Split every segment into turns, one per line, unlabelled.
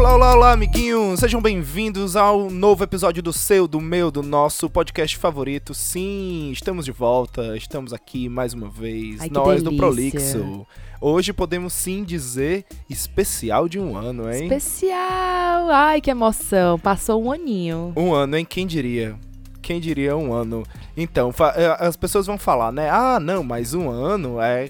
Olá, olá, olá, amiguinhos! Sejam bem-vindos ao novo episódio do seu, do meu, do nosso podcast favorito. Sim, estamos de volta, estamos aqui mais uma vez,
Ai,
nós do. Prolixo. Hoje podemos sim dizer especial de um ano, hein?
Especial! Ai, que emoção. Passou um aninho.
Um ano, hein? Quem diria? Quem diria um ano? Então, eh, as pessoas vão falar, né? Ah, não, mas um ano é.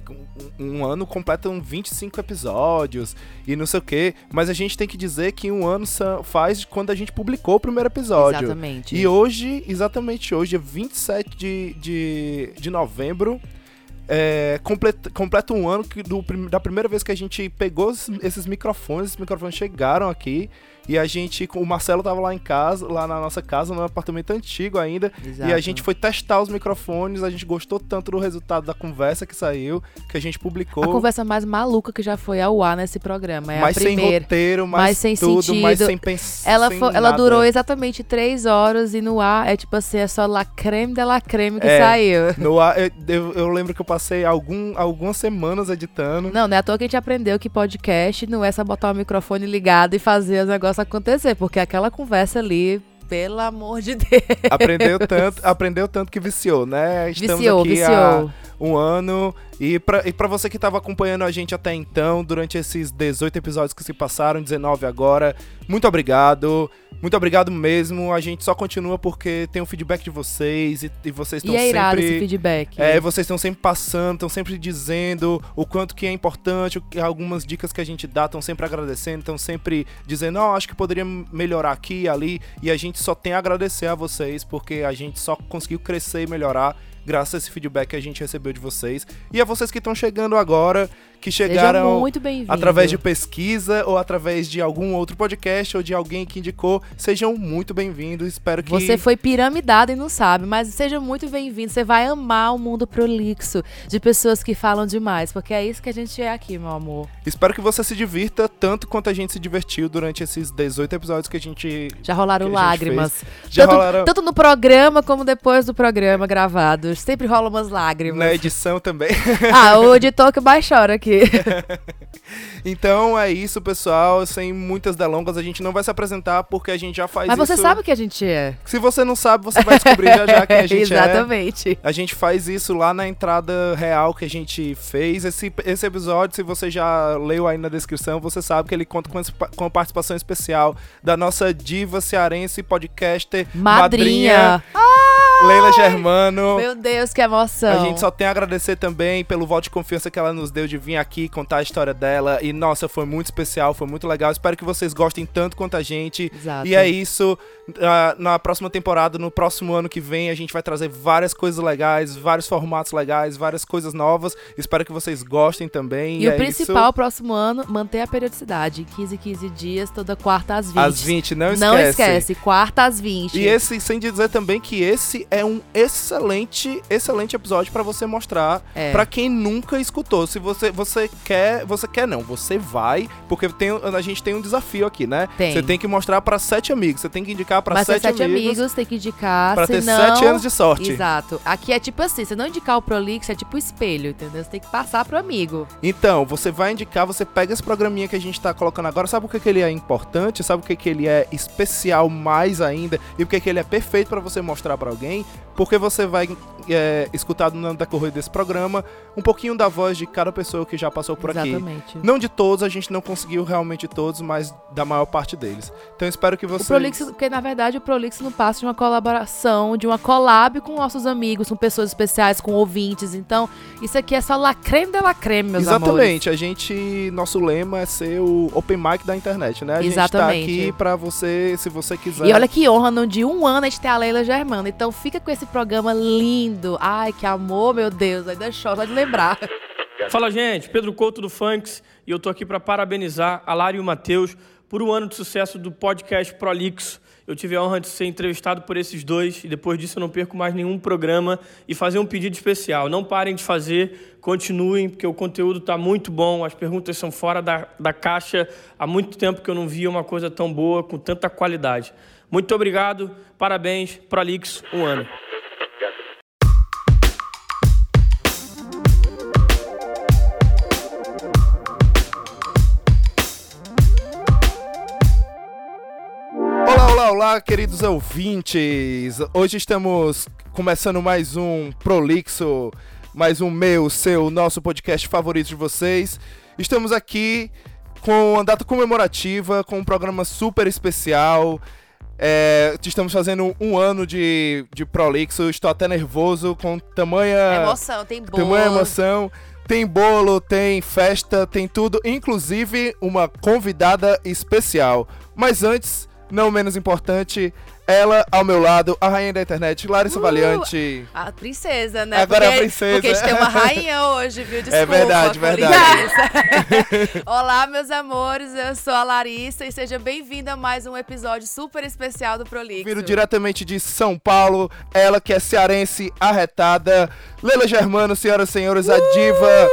Um ano completam 25 episódios e não sei o quê. Mas a gente tem que dizer que um ano faz quando a gente publicou o primeiro episódio.
Exatamente.
E hoje, exatamente hoje, é 27 de, de, de novembro. É, completa, completa um ano que do, da primeira vez que a gente pegou esses, esses microfones, esses microfones chegaram aqui e a gente, o Marcelo tava lá em casa, lá na nossa casa, no apartamento antigo ainda, e
Exato.
a gente foi testar os microfones, a gente gostou tanto do resultado da conversa que saiu, que a gente publicou.
A conversa mais maluca que já foi ao ar nesse programa. É
mais sem roteiro, mais,
mais sem
tudo, mais
sentido.
sem pensar.
Ela, ela durou exatamente três horas e no ar é tipo assim, é só la creme de la creme que
É.
saiu.
No ar, eu, eu- eu lembro que eu passei algum, algumas semanas editando.
Não, não é à toa que a gente aprendeu que podcast não é só botar o microfone ligado e fazer os negócios acontecer, porque aquela conversa ali, pelo amor de Deus,
Aprendeu tanto, aprendeu tanto que viciou, né? Estamos
viciou,
aqui
viciou.
há um ano. E pra, e pra você que tava acompanhando a gente até então, durante esses 18 episódios que se passaram, 19 agora, muito obrigado. Muito obrigado mesmo. A gente só continua porque tem o feedback de vocês e, e vocês estão
é irado
sempre.
esse feedback.
É, vocês estão sempre passando, estão sempre dizendo o quanto que é importante, o que- algumas dicas que a gente dá, estão sempre agradecendo, estão sempre dizendo, ó, acho que poderia melhorar aqui e ali, e a gente só tem a agradecer a vocês, porque a gente só conseguiu crescer e melhorar graças a esse feedback que a gente recebeu de vocês. E a vocês que estão chegando agora, que chegaram através de pesquisa ou através de algum outro podcast ou de alguém que indicou, sejam muito bem-vindos. Espero que
Você foi piramidado e não sabe, mas seja muito bem-vindo. Você vai amar o mundo prolixo de pessoas que falam demais, porque é isso que a gente é aqui, meu amor.
Espero que você se divirta tanto quanto a gente se divertiu durante esses 18 episódios que a gente.
Já rolaram lágrimas.
Já
tanto,
rolaram
tanto no programa como depois do programa gravado. Sempre rolam umas lágrimas.
na edição também.
Ah, o editor que mais chora aqui.
então é isso, pessoal. Sem muitas delongas, a gente não vai se apresentar porque a gente já faz
Mas
isso.
você sabe o que a gente é.
Se você não sabe, você vai descobrir já já quem a gente é.
Exatamente.
A gente faz isso lá na entrada real que a gente fez. Esse, esse episódio, se você já leu aí na descrição, você sabe que ele conta com, esse- com a participação especial da nossa diva cearense podcaster,
Madrinha.
Leila Germano.
Meu Deus, que emoção.
A gente só tem a agradecer também pelo voto de confiança que ela nos deu de vir aqui contar a história dela. E nossa, foi muito especial, foi muito legal. Espero que vocês gostem tanto quanto a gente.
Exato.
E é isso. Na próxima temporada, no próximo ano que vem, a gente vai trazer várias coisas legais, vários formatos legais, várias coisas novas. Espero que vocês gostem também.
E o
é
principal,
isso.
próximo ano, manter a periodicidade. 15, 15 dias, toda quarta às 20.
Às 20, não esquece.
Não esquece, quarta às 20.
E esse, sem dizer também que esse é um excelente, excelente episódio pra você mostrar
É.
Pra quem nunca escutou. Se você você quer, você quer não, você vai, porque tem, a gente tem um desafio aqui, né?
Tem.
Você tem que mostrar pra sete amigos, você tem que indicar pra
Mas
sete,
sete
amigos,
amigos, tem que indicar,
pra ter sete anos de sorte.
Exato. Aqui é tipo assim, você não indicar o Prolix, é tipo espelho, entendeu? Você tem que passar pro amigo.
Então, você vai indicar, você pega esse programinha que a gente tá colocando agora, sabe por que, que ele é importante? Sabe por que, que ele é especial mais ainda? E por que, que ele é perfeito pra você mostrar pra alguém? Porque você vai é, escutar no decorrer desse programa um pouquinho da voz de cada pessoa que já passou por aqui.
Exatamente.
Não de todos, a gente não conseguiu realmente todos, mas da maior parte deles. Então espero que
O
vocês.
Prolix, porque na verdade o Prolix não passa de uma colaboração, de uma collab com nossos amigos, com pessoas especiais, com ouvintes. Então, isso aqui é só la creme de la creme, meus amores.
Exatamente, a gente. Nosso lema é ser o open mic da internet, né? A gente tá
Exatamente.
aqui pra você, se você quiser.
E olha que honra, no de um ano a gente tem a Leila Germana. Então fica com esse programa lindo. Ai, que amor, meu Deus. Ainda choro de lembrar.
Fala, gente. Pedro Couto do Funks e eu tô aqui para parabenizar a Lara e o Matheus por um ano de sucesso do podcast Prolixo. Eu tive a honra de ser entrevistado por esses dois e depois disso eu não perco mais nenhum programa e fazer um pedido especial. Não parem de fazer, continuem, porque o conteúdo está muito bom, as perguntas são fora da, da caixa. Há muito tempo que eu não via uma coisa tão boa, com tanta qualidade. Muito obrigado, parabéns, Prolixo, um ano.
Olá, olá, queridos ouvintes! Hoje estamos começando mais um Prolixo, mais um meu, seu, nosso podcast favorito de vocês. Estamos aqui com uma data comemorativa, com um programa super especial. É, estamos fazendo um ano de, de Prolixo, estou até nervoso com tamanha
Emoção, tem bolo.
tamanha emoção. Tem bolo, tem festa, tem tudo, inclusive uma convidada especial. Mas antes, não menos importante, ela ao meu lado, a rainha da internet, Larissa
Uh!
Valiante.
A princesa, né?
Agora é a
porque,
princesa.
Porque a gente tem uma rainha hoje, viu? Desculpa.
verdade,
com
verdade.
licença. Olá, meus amores. Eu sou a Larissa e seja bem-vinda a mais um episódio super especial do Prolixo.
Vindo diretamente de São Paulo, ela que é cearense arretada, Leila Germano, senhoras e senhores, a diva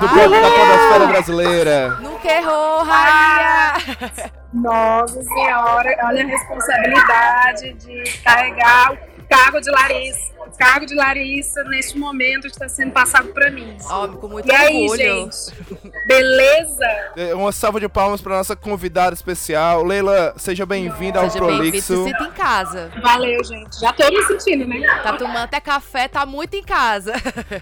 do bloco da podosfera brasileira.
Nunca errou, rainha!
Nossa senhora, olha a responsabilidade de carregar o cargo de Larissa. O cargo de Larissa, neste momento, está sendo passado para mim.
Homem, com muito
E aí,
orgulho.
gente? Beleza?
É, Uma salva de palmas para nossa convidada especial. Leila, seja bem-vinda ao
Seja bem-vindo, se
Prolixo.
em casa.
Valeu, gente. Já tô me sentindo, né?
Tá tomando até café, tá muito em casa.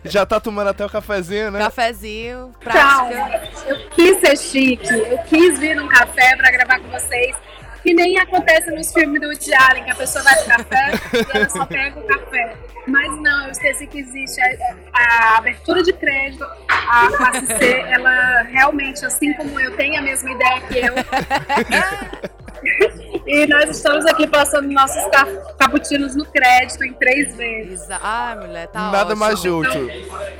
Já tá tomando até o cafezinho, né?
Cafezinho,
Calma.
prática.
Eu quis ser chique. Eu quis vir num café para gravar com vocês. Que nem acontece nos filmes do Woody Allen, que a pessoa vai pro café e ela só pega o café. Mas não, eu esqueci que existe a, a abertura de crédito, a classe C, ela realmente, assim como eu, tem a mesma ideia que eu. E nós estamos aqui passando nossos ca- cappuccinos no crédito em três vezes.
Ai, mulher, tá
Nada
ótimo.
mais útil.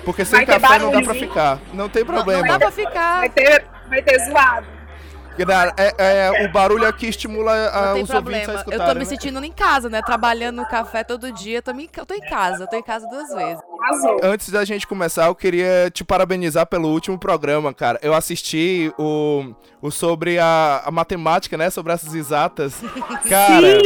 Porque sem café não dá pra ficar. Não tem
Não,
problema.
não dá pra ficar.
Vai ter, vai ter zoado.
Galera, é, é, o barulho aqui estimula a,
Não tem
os ouvintes a
problema. Eu tô me
né?
sentindo em casa, né? Trabalhando no café todo dia. Eu tô, me- eu tô em casa. Eu tô em casa duas vezes.
Antes da gente começar, eu queria te parabenizar pelo último programa, cara. Eu assisti o, o sobre a, a matemática, né? Sobre essas exatas. Cara,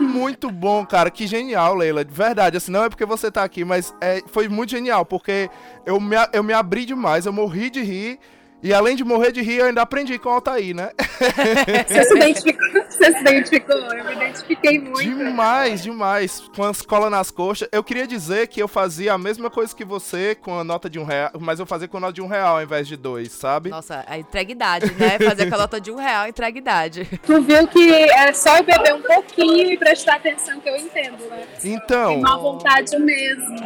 muito bom, cara. Que genial, Leila. De verdade, assim, não é porque você tá aqui, mas é, foi muito genial, porque eu me, eu me abri demais, eu morri de rir. E além de morrer de rir, eu ainda aprendi com o Altair, né?
Você se identificou? Você se identificou? Eu me identifiquei muito.
Demais, demais. Com as colas nas coxas. Eu queria dizer que eu fazia a mesma coisa que você com a nota de um real, mas eu fazia com a nota de um real ao invés de dois, sabe?
Nossa, a entreguidade, né? Fazer com a nota de um real, entreguidade.
Tu viu que é só eu beber um pouquinho e prestar atenção que eu entendo, né?
Então,
Má vontade mesmo.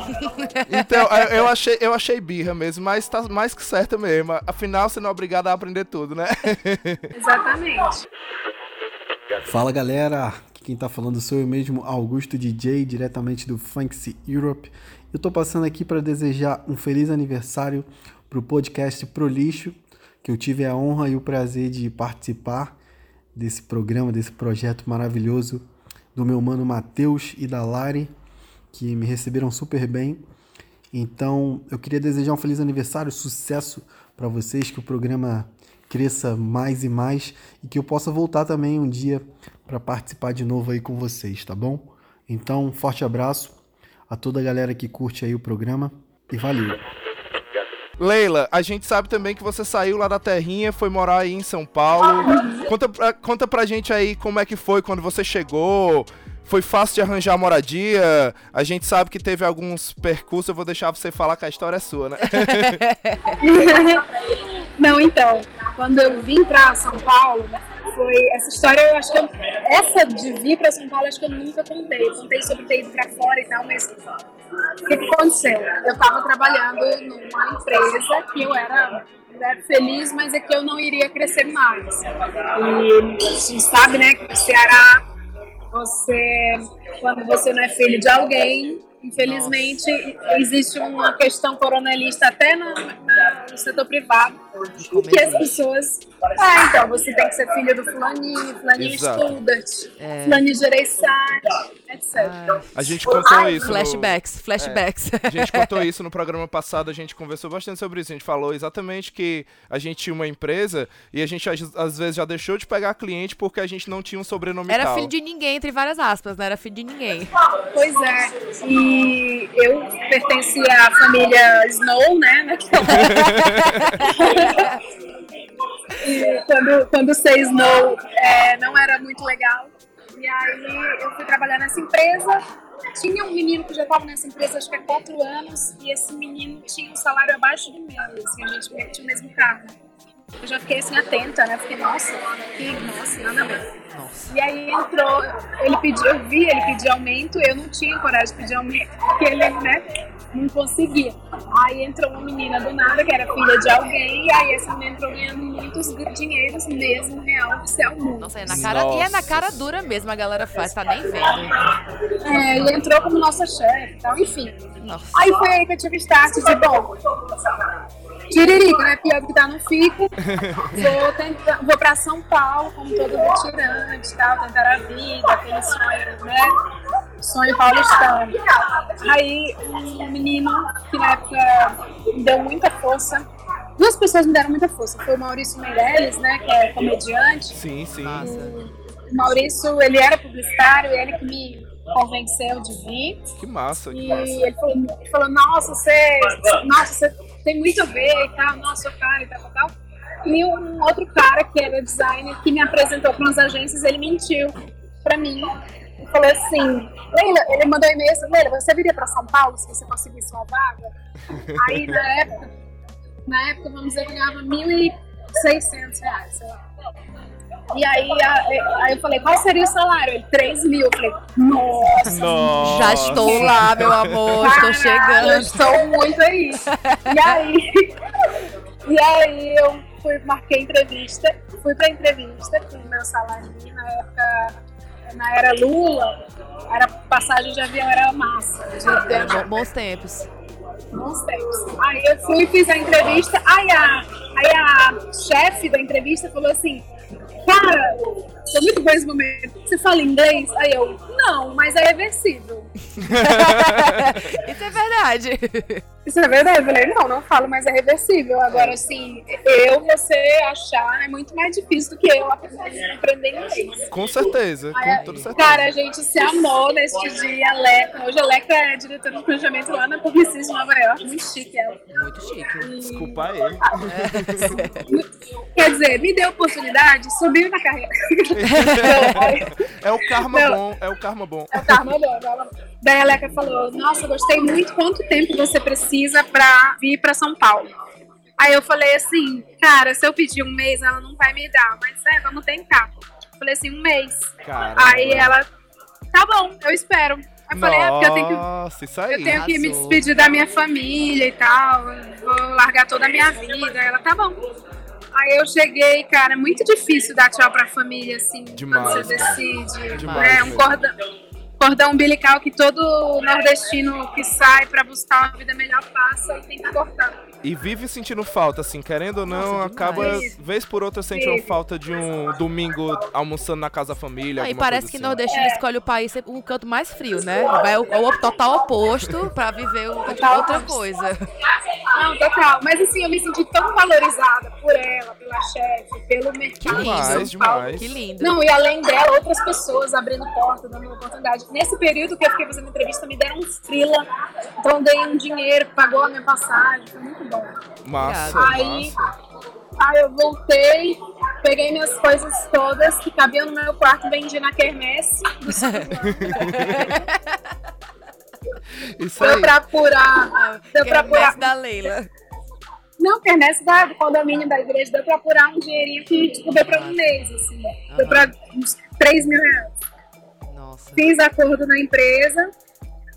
então eu- eu achei, eu achei birra mesmo, mas tá mais que certa mesmo. Afinal, você não é obrigado a aprender tudo, né?
Exatamente.
Fala galera, aqui quem tá falando sou eu mesmo, Augusto DJ, diretamente do Funksy Europe. Eu tô passando aqui para desejar um feliz aniversário pro podcast Pro Lixo, que eu tive a honra e o prazer de participar desse programa, desse projeto maravilhoso do meu mano Matheus e da Lari, que me receberam super bem. Então, eu queria desejar um feliz aniversário, sucesso para vocês, que o programa cresça mais e mais e que eu possa voltar também um dia para participar de novo aí com vocês, tá bom? Então, um forte abraço a toda a galera que curte aí o programa e valeu.
Leila, a gente sabe também que você saiu lá da terrinha, foi morar aí em São Paulo. Conta conta pra gente aí como é que foi quando você chegou. Foi fácil de arranjar moradia? A gente sabe que teve alguns percursos, eu vou deixar você falar que a história é sua, né?
Não, então, quando eu vim pra São Paulo, foi essa história, eu acho que eu, essa de vir pra São Paulo, acho que eu nunca contei. Eu contei sobre ter ido pra fora e tal, mas o que, que aconteceu? Eu tava trabalhando numa empresa que eu era né, feliz, mas é que eu não iria crescer mais. E a gente sabe, né, que no Ceará, você, quando você não é filho de alguém, infelizmente, existe uma questão coronelista até na- no setor privado, que as pessoas. Ah, então você tem que ser filho do fulaninho, fulaninho
Exato.
estuda,
É.
fulaninho etc.
A gente contou isso. no-
Flashbacks, flashbacks.
A gente contou isso no programa passado, a gente conversou bastante sobre isso. A gente falou exatamente que a gente tinha uma empresa e a gente às às vezes já deixou de pegar cliente porque a gente não tinha um sobrenome
Era
tal.
filho de ninguém, entre várias aspas, né? Era filho de ninguém.
Pois é, e eu pertencia à família Snow, né? naquela- e quando, quando ser Snow é, não era muito legal. E aí eu fui trabalhar nessa empresa. Tinha um menino que já estava nessa empresa acho que há quatro anos, e esse menino tinha um salário abaixo do meu, assim, a gente tinha o mesmo carro. Eu já fiquei assim atenta, né? Fiquei, nossa, que nossa, nada a ver. E aí entrou, ele pediu, eu vi ele pedir aumento, eu não tinha coragem de pedir aumento, porque ele, né, não conseguia. Aí entrou uma menina do nada, que era filha de alguém, e aí essa menina entrou ganhando muitos dinheiros mesmo, real, oficial mundo.
Nossa, é na cara, e é na
Nossa.
cara dura mesmo, a galera faz, tá nem vendo.
É, e entrou como nossa chefe e tal, enfim.
Nossa.
Aí foi aí que eu tive start de, bom, tiririca, né? Pior que tá no fico. Vou, tentar, vou pra São Paulo, como todo retirante e tal, tentar a vida, aquele sonho, né? Sonho paulistano. Aí um menino que na época me deu muita força. Duas pessoas me deram muita força. Foi o Maurício Meirelles, né? Que é comediante.
Sim, sim.
O Maurício, ele era publicitário, ele que me convenceu de vir.
Que massa, que
E
massa.
ele falou, ele falou, nossa, você, nossa, você tem muito a ver e tal, nossa, cara e tal, tal, tal. E um outro cara que era designer que me apresentou para umas agências, ele mentiu pra mim. E falou assim, Leila, ele mandou um e-mail assim, Leila, você viria para São Paulo se você conseguisse uma vaga? Aí na época, na época, vamos dizer eu ganhava 1.600 reais, sei lá. E aí, a- aí eu falei, qual seria o salário? Ele, 3 mil. Eu falei, nossa,
Nossa.
Já estou lá, meu amor, estou chegando.
estou muito aí. E aí, e aí eu fui, marquei entrevista, fui pra entrevista com o meu salário na época, na era Lula, era passagem de avião, era massa. De, de,
Bo- Bons tempos.
bons tempos. Aí eu fui, fiz a entrevista, aí a, aí a chefe da entrevista falou assim, cara, tô muito bom esse momento, você fala inglês? Aí eu, não, mas é reversível.
Isso é verdade.
Isso é verdade? Eu falei, não, não falo, mas é reversível. Agora, assim, eu, você achar é muito mais difícil do que eu aprender, aprender inglês.
Com certeza,
Aí,
com toda certeza.
Cara, a gente se amou neste dia. Leca, hoje a Leca é diretora de planejamento lá na Publicis de Nova York. Muito chique ela.
Muito chique.
Desculpa ele.
Quer dizer, me deu oportunidade, subiu na carreira.
É o karma
Não.
bom, é o karma bom.
Tá, mandou. Ela- Daí a Leca falou: Nossa, gostei muito. Quanto tempo você precisa pra vir pra São Paulo? Aí eu falei assim: Cara, se eu pedir um mês, ela não vai me dar. Mas é, vamos tentar. Eu falei assim: Um mês.
Cara.
Aí ela: Tá bom, eu espero. Eu falei: É, porque eu tenho que.
Nossa, isso aí.
Eu tenho que me despedir da minha família e tal. Vou largar toda a minha vida. Ela, tá bom. Aí eu cheguei, cara, é muito difícil dar tchau pra família, assim,
Demais,
quando você decide.
Demais,
é um cordão, cordão umbilical que todo nordestino que sai pra buscar uma vida melhor passa e tem que cortar.
E vive sentindo falta, assim, querendo ou não,
Nossa,
acaba,
demais.
vez por outra, sentindo
Vive.
falta de um domingo almoçando na casa da família.
Não, e parece
coisa
que
assim.
nordestino escolhe o país um canto mais frio, né? Vai o, o total oposto pra viver o-
Total
outra coisa.
Não, total. Mas assim, eu me senti tão valorizada por ela, pela chefe, pelo mercado. de
Demais,
São Paulo.
demais.
Que lindo.
Não, e além dela, outras pessoas abrindo porta, dando oportunidade. Nesse período que eu fiquei fazendo entrevista, me deram um frila, então ganhei um dinheiro, pagou a minha passagem, foi muito bom.
Massa,
Aí-
massa.
Aí eu voltei, peguei minhas coisas todas que cabiam no meu quarto, vendi na quermesse.
Isso
Deu
aí.
pra apurar, deu pra apurar.
Da Leila.
Não, quermesse da, do condomínio da igreja, deu pra apurar um dinheirinho que tipo, deu pra um mês, assim. Deu pra uns 3 mil reais.
Nossa.
fiz acordo na empresa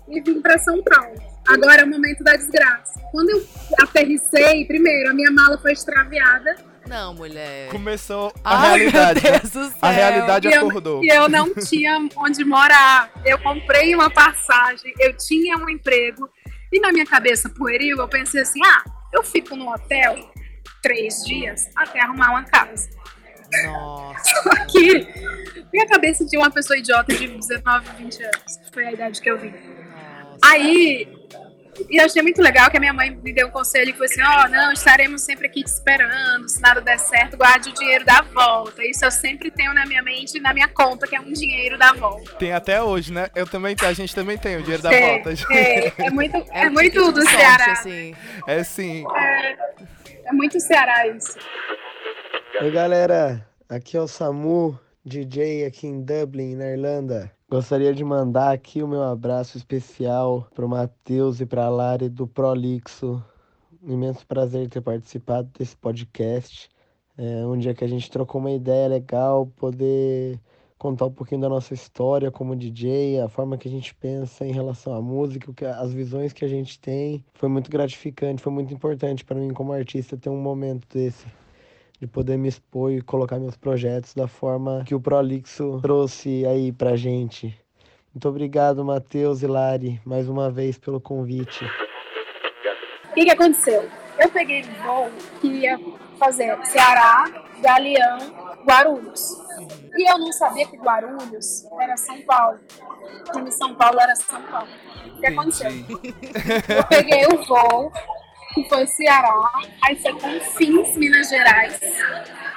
e vim para São Paulo. Agora é o momento da desgraça. Quando eu aterrissei, primeiro, a minha mala foi extraviada
Não, mulher.
Começou a
Ai,
realidade.
meu? Deus do céu.
A realidade
e eu,
acordou.
e eu não tinha onde morar. Eu comprei uma passagem, eu tinha um emprego e na minha cabeça pueril eu pensei assim: ah, eu fico no hotel três dias até arrumar uma casa.
Nossa.
Aqui, minha cabeça de uma pessoa idiota de 19, 20 anos. Foi a idade que eu vim. Aí, e eu achei muito legal que a minha mãe me deu um conselho que foi assim, ó, não, estaremos sempre aqui te esperando, se nada der certo, guarde o dinheiro da volta. Isso eu sempre tenho na minha mente e na minha conta, que é um dinheiro da volta.
Tem até hoje, né? Eu também tenho, a gente também tem o dinheiro da
é,
volta.
É, é muito, é
um
muito do
sorte,
Ceará.
assim.
É sim.
É, é muito Ceará isso.
Oi galera, aqui é o Samu DJ aqui em Dublin, na Irlanda. Gostaria de mandar aqui o meu abraço especial para o Matheus e para a Lari do Prolixo. Um imenso prazer ter participado desse podcast. É um dia que a gente trocou uma ideia legal, poder contar um pouquinho da nossa história como DJ, a forma que a gente pensa em relação à música, as visões que a gente tem. Foi muito gratificante, foi muito importante para mim como artista ter um momento desse de poder me expor e colocar meus projetos da forma que o Prolixo trouxe aí pra gente. Muito obrigado, Matheus e Lari, mais uma vez pelo convite.
O que, que aconteceu? Eu peguei um voo que ia fazer Ceará, Galeão, Guarulhos. E eu não sabia que Guarulhos era São Paulo. E São Paulo era São Paulo. O que aconteceu? Eu peguei o voo, que foi Ceará, aí foi Confins, Minas Gerais.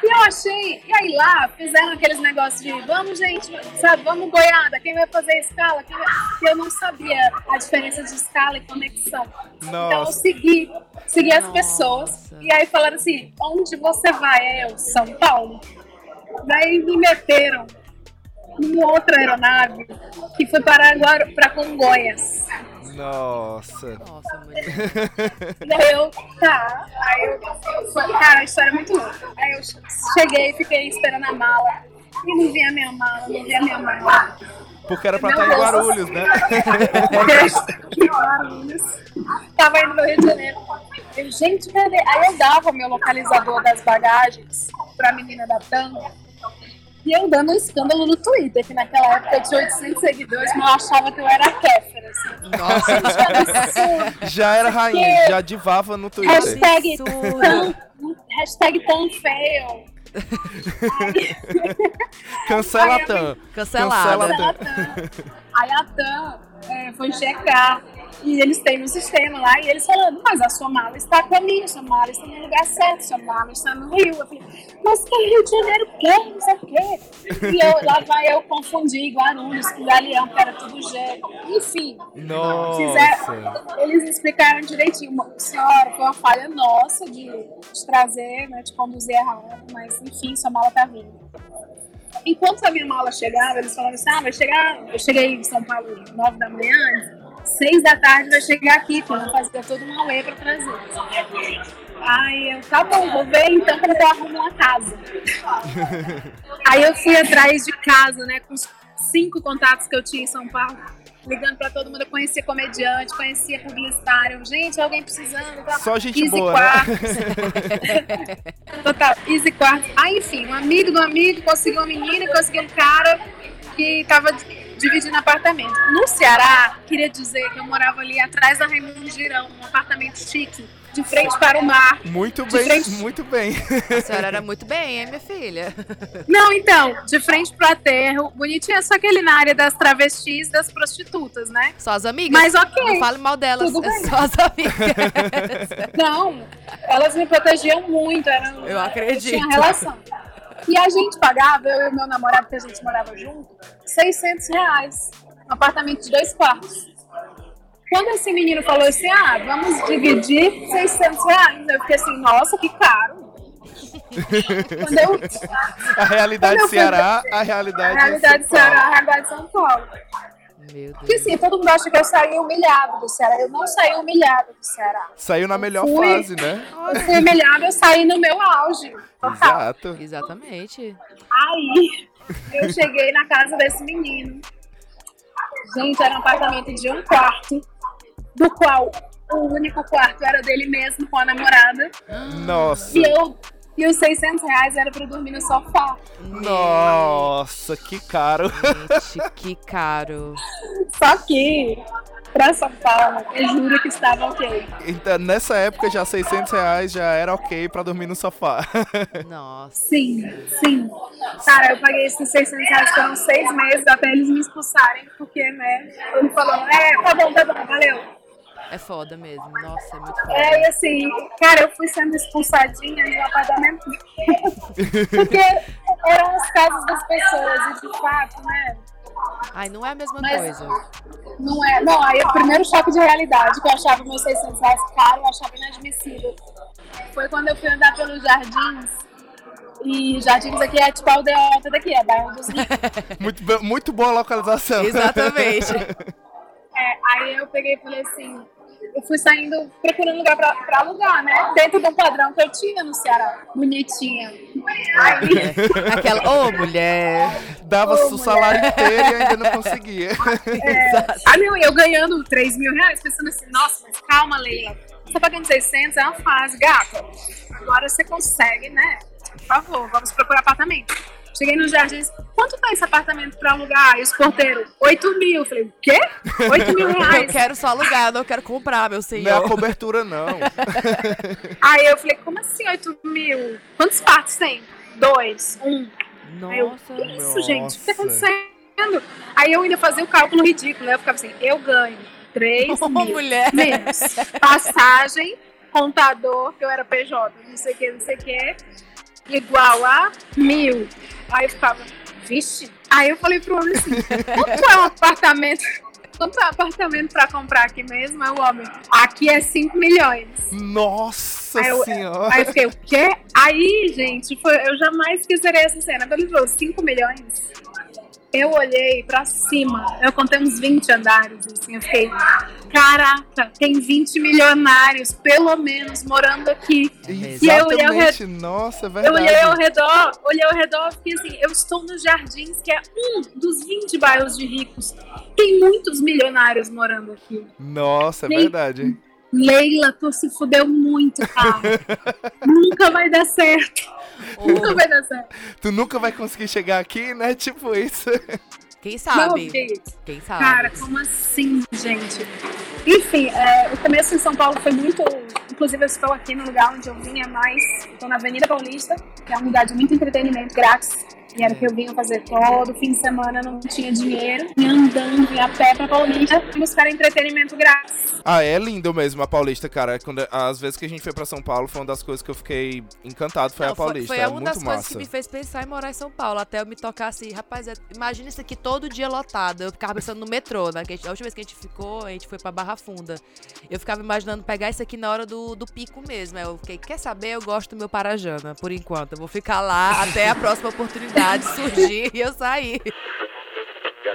E eu achei, e aí lá fizeram aqueles negócios de vamos, gente, sabe, vamos boiada, quem vai fazer escala? Quem vai... Eu não sabia a diferença de escala e conexão.
Nossa.
Então eu segui, segui as pessoas, e aí falaram assim: onde você vai? Eu, São Paulo. Daí me meteram numa outra aeronave que foi para, para Congonhas.
Nossa.
Nossa, mano.
Daí eu, tá. Aí eu, foi, cara, a história é muito louca. Aí eu cheguei, fiquei esperando a mala. E não vinha minha mala, não vinha minha mala.
Porque era pra
Meu
estar em
Deus.
Guarulhos, né?
Que Guarulhos. Tava indo no Rio de Janeiro. Eu, gente, cadê? Aí eu dava o meu localizador das bagagens pra menina da Tanga. E eu dando um escândalo no Twitter, que naquela época eu tinha 800 seguidores, mas eu achava que eu era Kéfera, assim.
Nossa.
Já era rainha, já divava no Twitter.
Hashtag tão, hashtag tão fail.
Cancela a.
Cancelada.
Cancela a
TAM. Aí a TAM é, foi checar e eles têm no sistema lá e eles falando, mas a sua mala está comigo, sua mala está no lugar certo, sua mala está no Rio. Eu falei, mas que Rio de Janeiro quê? Não sei o quê. E eu, lá vai eu confundir Guarulhos com Galeão, que era tudo G. Enfim,
Nossa.
fizeram, eles explicaram direitinho. Senhora, foi uma falha nossa de, de trazer, né, de conduzir errado, mas enfim, sua mala tá vindo. Enquanto a minha mala chegava, eles falavam assim: ah, vai chegar. Eu cheguei em São Paulo às 9 da manhã, seis da tarde vai chegar aqui, porque eu vou fazer todo um auê pra trazer. Aí eu, tá bom, vou ver então como eu arrumo uma casa. Aí eu fui atrás de casa, né, com os cinco contatos que eu tinha em São Paulo, ligando pra todo mundo. Eu conhecia comediante, conhecia publicitário. Gente, alguém precisando. Tá?
Só gente
Easy
boa, né?
Quartos. Total, Easy Quartos. Aí, enfim, um amigo do amigo conseguiu uma menina conseguiu um cara que tava dividindo apartamento. No Ceará, queria dizer que eu morava ali atrás da Raimundo Girão, um apartamento chique, de frente para o mar.
Muito
De
bem,
frente-
muito bem.
A senhora era muito bem, hein, minha filha?
Não, então, de frente para aterro, bonitinha, só que ali na área das travestis e das prostitutas, né?
Só as amigas?
Mas ok.
Não fale mal delas,
Tudo
é
bem.
só as amigas.
Não, elas me protegiam muito, era,
Eu acredito.
tinha relação. E a gente pagava, eu e o meu namorado, que a gente morava junto, 600 reais. Um apartamento de dois quartos. Quando esse menino falou assim, ah, vamos dividir 600 reais, eu fiquei assim, nossa, que caro. Eu,
A realidade Ceará, a realidade,
a realidade
de Paulo.
Ceará, a realidade de São Paulo.
Meu
Porque
Deus.
assim, todo mundo acha que eu saí humilhado do Ceará. Eu não saí humilhado do Ceará.
Saiu na melhor
Fui.
fase, né?
Eu fui humilhada, eu saí no meu auge.
Exato.
Exatamente.
Aí eu cheguei na casa desse menino. Gente, era um apartamento de um quarto, do qual o único quarto era dele mesmo com a namorada.
Nossa.
E eu e os 600 reais era pra eu dormir no sofá.
Nossa, que caro.
Gente, que caro.
Só que, pra São Paulo, eu juro que estava ok.
Então, nessa época, já 600 reais já era ok pra dormir no sofá.
Nossa.
Sim, sim. Cara, eu paguei esses 600 reais foram seis meses até eles me expulsarem, porque, né? Ele falou, é, tá bom, tá bom, valeu.
É foda mesmo. Nossa, é muito foda.
É, e assim, cara, eu fui sendo expulsadinha no apartamento. porque eram as casas das pessoas, e de fato, né?
Ai, não é a mesma
Mas-
coisa.
Não é. Não, aí o primeiro choque de realidade, que eu achava meus 600 reais caro, eu achava inadmissível. Foi quando eu fui andar pelos jardins E Jardins aqui é tipo a aldeota daqui, é bairro dos ricos.
Muito, muito boa localização.
Exatamente.
É, aí eu peguei e falei assim, eu fui saindo procurando lugar pra, pra alugar, né? Dentro do padrão que eu tinha no Ceará. Bonitinha. Aí,
Aquela, ô mulher.
Dava
Ô,
o salário inteiro e ainda não conseguia.
Exato.
ah, não, e eu ganhando 3 mil reais, pensando assim, nossa, mas calma, Leila. Você tá pagando 600, é uma fase, gata. Agora você consegue, né? Por favor, vamos procurar apartamento. Cheguei nos jardins, quanto tá esse apartamento pra alugar? E os porteiros, 8 mil. Falei, o quê? 8 mil
Eu
reais.
quero só alugar, eu não quero comprar, meu
Não é a
senhor.
cobertura, não.
Aí eu falei, como assim 8 mil? Quantos quartos tem? Dois, um. Aí eu,
Nossa.
que isso, gente? O que tá
Nossa.
acontecendo? Aí eu ainda fazia o cálculo ridículo. né? Eu ficava assim, eu ganho 3
Ô,
mil
mulher.
menos passagem, contador, que eu era PJ, não sei o que, não sei o que, igual a mil. Aí eu ficava, vixe. Aí eu falei pro homem assim, quanto é um apartamento? Quanto é um apartamento pra comprar aqui mesmo? Aí o homem, aqui é 5 milhões.
Nossa
Aí eu-
senhora.
Aí eu fiquei, o quê? Aí, gente, foi, eu jamais esquecerei essa cena. Ele falou 5 milhões, eu olhei pra cima, eu contei uns 20 andares, assim, eu fiquei, caraca, tem 20 milionários, pelo menos, morando aqui. E eu olhei ao
Exatamente. Nossa, é
Eu
verdade.
olhei ao redor, olhei ao redor e fiquei assim, eu estou nos Jardins, que é um dos 20 bairros de ricos. Tem muitos milionários morando aqui.
Nossa, é
Nem-
verdade.
Leila, tu se fudeu muito, cara. Nunca vai dar certo. Nunca vai dar certo.
Tu nunca vai conseguir chegar aqui, né? Tipo isso.
Quem
Não,
sabe?
que isso.
Quem sabe?
Cara, como assim, gente? Enfim, é, o começo em São Paulo foi muito. Inclusive, eu estou aqui no lugar onde eu vinha mais. Estou na Avenida Paulista, que é um lugar de muito entretenimento grátis. E era o que eu vinha fazer todo fim de semana, não tinha dinheiro. Vinha andando, vinha a pé pra Paulista buscar entretenimento grátis.
Ah, é lindo mesmo a Paulista, cara. Quando, as vezes que a gente foi pra São Paulo, foi uma das coisas que eu fiquei encantado, foi
Não,
a Paulista.
Foi,
é
uma das
muito
coisas
massa.
que me fez pensar em morar em São Paulo. Até eu me tocar assim, rapaz, é- imagina isso aqui todo dia lotado. Eu ficava pensando no metrô, né? que a gente- a última vez que a gente ficou, a gente foi pra Barra Funda. Eu ficava imaginando pegar isso aqui na hora do, do pico mesmo. Aí Eu fiquei, quer saber? Eu gosto do meu Parajana, por enquanto. Eu vou ficar lá até a próxima oportunidade surgir e eu sair.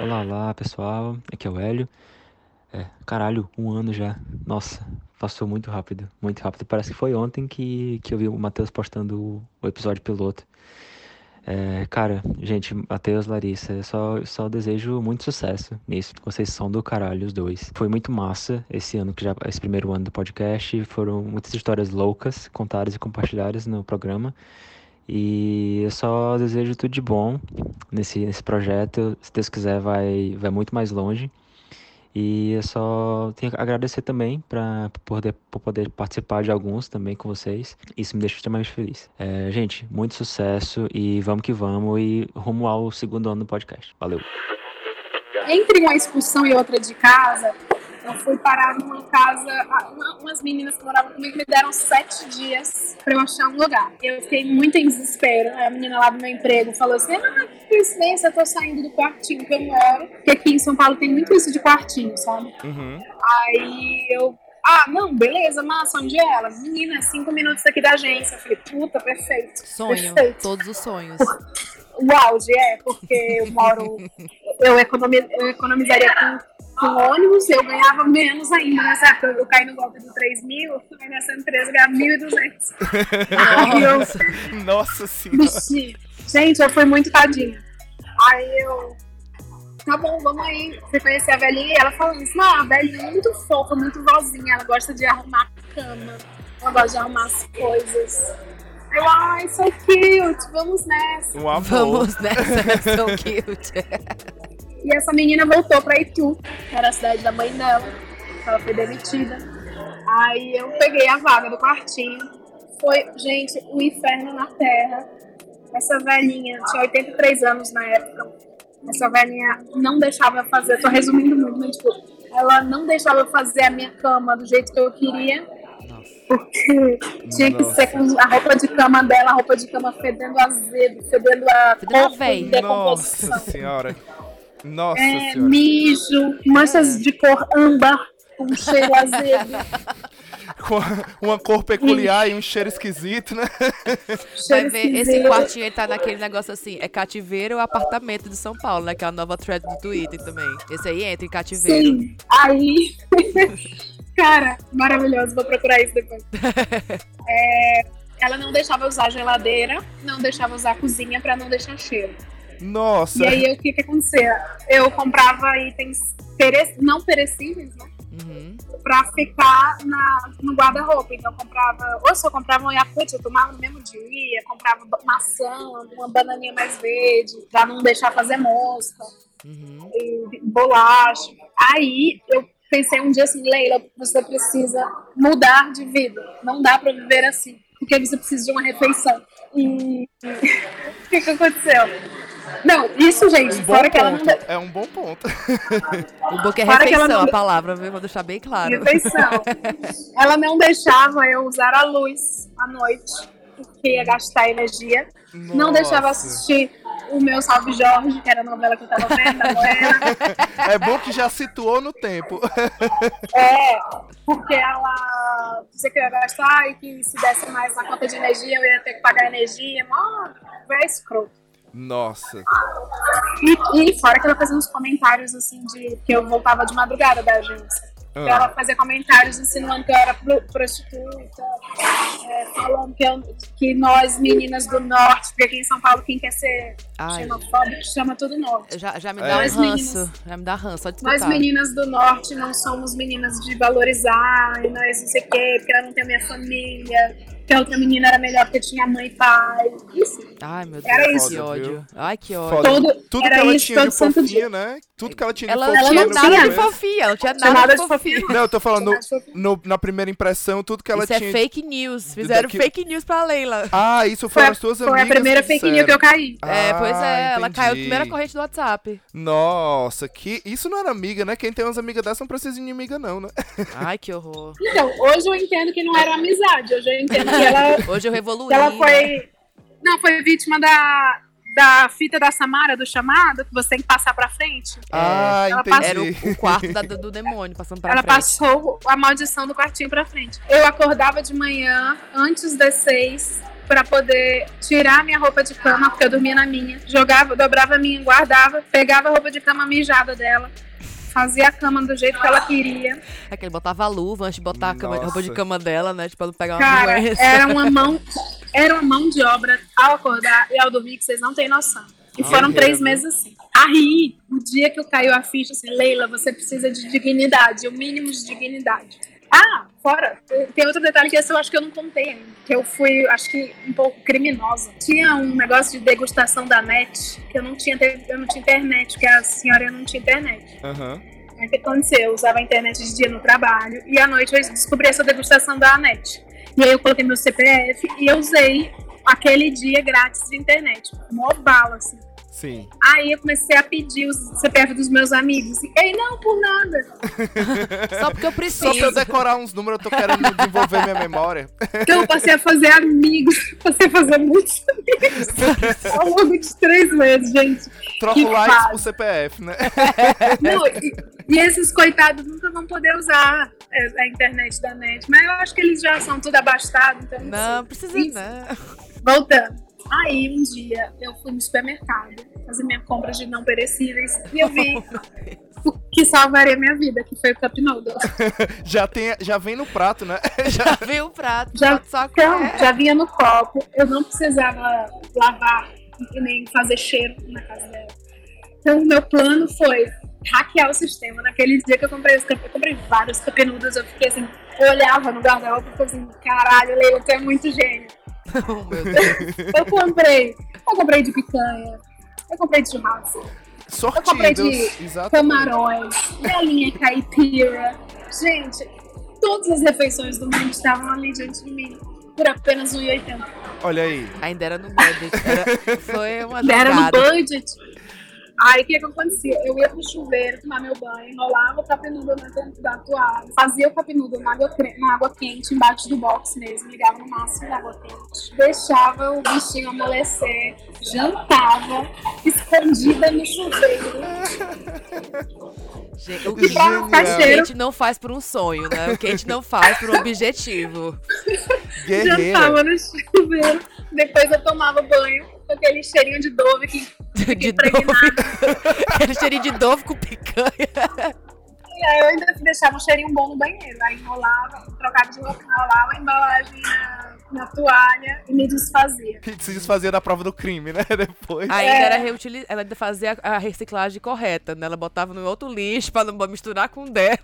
Olá, olá pessoal, aqui é o Hélio. É, caralho, um ano já. Nossa, passou muito rápido, muito rápido. Parece que foi ontem que, que eu vi o Matheus postando o, episódio piloto. É, cara, gente, Matheus, Larissa, só, só desejo muito sucesso nisso. Vocês são do caralho, os dois. Foi muito massa esse ano, que já, esse primeiro ano do podcast. Foram muitas histórias loucas contadas e compartilhadas no programa. E eu só desejo tudo de bom nesse, nesse projeto. Se Deus quiser, vai, vai muito mais longe. E eu só tenho que agradecer também pra, por poder, poder participar de alguns também com vocês. Isso me deixa extremamente feliz. É, gente, muito sucesso e vamos que vamos e rumo ao segundo ano do podcast. Valeu!
Entre uma expulsão e outra de casa, eu fui parar numa casa. ah, uma- umas meninas que moravam comigo me deram sete dias pra eu achar um lugar. Eu fiquei muito em desespero. Aí A menina lá do meu emprego falou assim: Ah, que coincidência, eu tô saindo do quartinho que eu moro. Porque aqui em São Paulo tem muito isso de quartinho, sabe?
Uhum.
Aí eu. Ah, não, beleza, massa, onde é ela? Menina, cinco minutos daqui da agência. Eu falei, puta, perfeito.
Sonho,
Perfeito.
todos os sonhos.
O auge é, porque eu moro. Eu, economi, eu economizaria com, com ônibus, eu ganhava menos ainda nessa época. Eu caí no golpe do 3 mil, aí nessa empresa eu ganhava 1.200. Aí eu.
Nossa senhora.
Gente, eu fui muito tadinha. Aí eu. Tá bom, vamos aí. Você conhecer a velhinha? E ela falou assim: não, a velhinha é muito fofa, muito vozinha. Ela gosta de arrumar a cama. Ela gosta de arrumar as coisas. Eu, ai, so cute, vamos nessa.
Um.
Vamos nessa, so cute.
E essa menina voltou pra Itu, que era a cidade da mãe dela. Ela foi demitida. Aí eu peguei a vaga do quartinho. Foi, gente, o inferno na terra. Essa velhinha, tinha 83 anos na época. Essa velhinha não deixava eu fazer, tô resumindo muito, mas tipo, ela não deixava eu fazer a minha cama do jeito que eu queria. Porque tinha que
Nossa.
ser com a roupa de cama dela, a roupa de cama fedendo azedo, fedendo a
Fedendo a
decomposição.
Nossa senhora. Nossa
É,
senhora.
mijo, manchas de cor âmbar, com cheiro azedo.
com uma cor peculiar e um cheiro esquisito, né?
Vai ver, esse quartinho ele tá naquele negócio assim, é cativeiro ou apartamento de São Paulo, né? Que é a nova thread do Twitter também. Esse aí entra em cativeiro.
Sim. Aí. Cara, maravilhoso. Vou procurar isso depois. É, ela não deixava usar geladeira, não deixava usar cozinha pra não deixar cheiro.
Nossa.
E aí, o que que acontecia? Eu comprava itens não perecíveis, né?
Uhum.
Pra ficar na, no guarda-roupa. Então, eu comprava. Ou se eu comprava um Yakult, eu tomava no mesmo dia. Comprava maçã, uma bananinha mais verde, pra não deixar fazer mosca.
Uhum.
e bolacha. Aí eu pensei um dia assim, Leila, você precisa mudar de vida. Não dá pra viver assim, porque você precisa de uma refeição. E o que, que aconteceu? Não, isso, gente,
Um bom
fora que ela não.
É um bom ponto.
O book é refeição,
não-
a palavra, viu? Vou deixar bem claro.
refeição. Ela não deixava eu usar a luz à noite, porque ia gastar energia. Não deixava
Nossa.
assistir o meu Salve Jorge, que era a novela que eu tava vendo.
É bom que já situou no tempo.
É, porque ela dizia que eu ia gastar e que se desse mais na conta de energia, eu ia ter que pagar energia. Mó, é escroto.
Nossa.
E, e fora que ela fazia uns comentários assim de que eu voltava de madrugada da agência.
Ah.
Ela fazia comentários insinuando que eu era pro- prostituta, é, falando que, eu- que nós, meninas do norte, porque aqui em São Paulo quem quer ser
Ai.
xenofóbico chama tudo norte.
Já, já me
É.
dá um ranço.
meninas-
Já me dá ranço, só
Nós meninas do norte não somos meninas de valorizar, e nós não sei o quê, porque ela não tem minha família, que a outra menina era melhor porque tinha mãe e pai. Isso.
Ai, meu Deus,
Era
que
isso.
ódio. Ai, que ódio.
Todo-
Tudo que ela
isso
tinha de
todo
fofinho, né? Tudo que ela tinha de
Ela,
fofinho.
não tinha nada de fofinha, ela não tinha
Tinha
nada,
nada
de fofinha.
Não, eu tô falando, no, no- na primeira impressão, tudo que ela
Isso é
tinha.
fake news. Fizeram
daqui-
fake news pra Leila.
Ah, isso
Foi, a-
as tuas
foi
amigas.
a primeira
que
fake news que eu caí.
é, pois
Ah,
é, ela caiu na primeira corrente do WhatsApp.
Nossa, que. Isso não era amiga, né? Quem tem umas amigas dessas não precisa de inimiga, não, né?
Ai, que horror.
Então, hoje eu entendo que não era amizade, hoje eu entendo que ela,
Hoje eu evoluí.
que ela foi. Não, foi vítima da, da fita da Samara, do chamado, que você tem que passar pra frente.
ah,
ela
entendi.
Era o, o quarto da- do demônio passando pra
ela
frente.
passou a maldição do quartinho pra frente. Eu acordava de manhã, antes das seis, pra poder tirar minha roupa de cama, porque eu dormia na minha. Jogava, dobrava a minha, guardava, pegava a roupa de cama mijada dela. Fazia a cama do jeito que ela queria.
É que ele botava a luva antes de botar a cama- a roupa de cama dela, né? Tipo, pra não pegar uma
Cara,
doença.
era uma mão, era uma mão de obra ao acordar e ao dormir que vocês não têm noção. E foram três meses assim. Aí, o dia que eu caiu a ficha, assim, Leila, você precisa de dignidade, o mínimo de dignidade. Ah, fora, tem outro detalhe que esse eu acho que eu não contei ainda. Que eu fui, acho que, um pouco criminosa. Tinha um negócio de degustação da net, que eu não tinha, eu não tinha internet, porque a senhora não tinha internet.
Aham.
Aí o que aconteceu? Eu usava a internet de dia no trabalho e à noite eu descobri essa degustação da net. E aí eu coloquei meu CPF e eu usei aquele dia grátis de internet. Mó bala, assim.
Sim.
Aí eu comecei a pedir os CPF dos meus amigos. E aí, não, por nada.
Só porque eu
Só
preciso.
pra eu decorar uns números, eu tô querendo desenvolver minha memória.
Então eu passei a fazer amigos. Passei a fazer muitos amigos. Ao longo de três meses, gente.
Troco
Que
likes pro CPF, né?
Não, e, e esses coitados nunca vão poder usar é, a internet da net. Mas eu acho que eles já são tudo abastados. Então
Não,
sei.
precisa não.
Voltando. Aí um dia eu fui no supermercado fazer minha compra de não perecíveis e eu vi o que salvaria minha vida, que foi o Cup Noodles.
Já, tem, já vem no prato, né?
Já veio o prato,
Já-
só
Então,
colher.
já vinha no copo, eu não precisava lavar e nem fazer cheiro na casa dela. Então, o meu plano foi hackear o sistema. Naquele dia que eu comprei os eu comprei vários Cup Noodles, eu fiquei assim, eu olhava no guarda-roupa e falei assim, caralho, Leila, tu é muito gênio.
Oh, meu Deus.
Eu comprei, eu comprei de picanha, eu comprei de churrasco, Eu comprei de
Sortidos. Exatamente.
camarões, galinha caipira. Gente, todas as refeições do mundo estavam ali diante de mim por apenas R$ 1,80.
Olha aí.
Ainda era no budget. Era, foi uma
Era no budget. Aí o que, que acontecia? Eu ia pro chuveiro tomar meu banho, enrolava o capinudo na dentro da toalha, fazia o capinudo na água, na água quente, embaixo do box mesmo, ligava no máximo da água quente, deixava o bichinho amolecer, jantava, escondida no chuveiro.
Gente, o que
Genial.
a gente não faz por um sonho, né? O que a gente não faz por um objetivo.
Guerreira.
Jantava no chuveiro. Depois eu tomava banho aquele cheirinho de Dove que
De
impregnado.
Dove. Aquele cheirinho de Dove com picanha.
E aí eu ainda deixava um cheirinho bom no banheiro. Aí enrolava, trocava de roupa, enrolava a embalagem na, na toalha e me desfazia.
Que se desfazia da prova do crime, né? Depois.
Ainda
É.
era reutili- ela ainda fazia a reciclagem correta, né? Ela botava no outro lixo pra não misturar com o dela.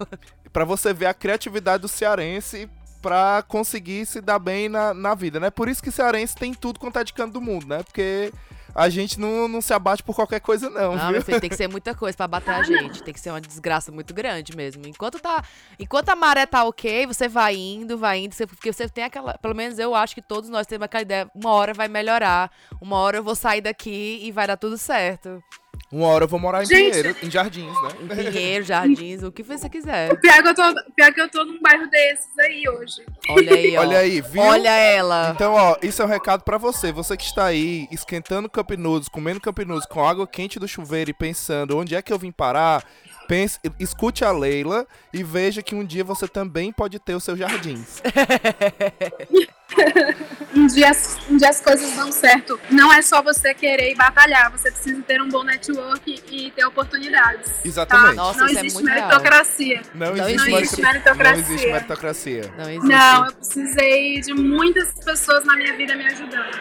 Pra você ver a criatividade do cearense pra conseguir se dar bem na, na vida, né? Por isso que cearense tem tudo quanto é de canto do mundo, né? Porque a gente não, não se abate por qualquer coisa, não,
Não,
viu?
meu filho, tem que ser muita coisa pra bater a gente. Tem que ser uma desgraça muito grande mesmo. Enquanto tá. Enquanto a maré tá ok, você vai indo, vai indo. você- porque você tem aquela. Pelo menos eu acho que todos nós temos aquela ideia. Uma hora vai melhorar. Uma hora eu vou sair daqui e vai dar tudo certo.
Uma hora eu vou morar em
Gente.
Pinheiro, em Jardins,
Em
né?
Pinheiro, Jardins, o que você quiser.
Pior que eu tô, pior que eu tô num bairro desses aí hoje.
Olha aí, ó.
Olha aí, viu?
Olha ela.
Então, ó, isso é um recado pra você. Você que está aí esquentando Cup Noodles, comendo Cup Noodles com água quente do chuveiro e pensando onde é que eu vim parar, pense, escute a Leila e veja que um dia você também pode ter os seus jardins.
Um dia, as- um dia as coisas dão certo. Não é só você querer e batalhar. Você precisa ter um bom network e ter oportunidades.
Exatamente.
Tá?
Nossa,
não
isso é
existe
muito real.
meritocracia.
Não,
Não
existe,
existe
meritocracia.
meritocracia.
Não existe meritocracia.
Não existe.
Não, eu precisei de muitas pessoas na minha vida me ajudando.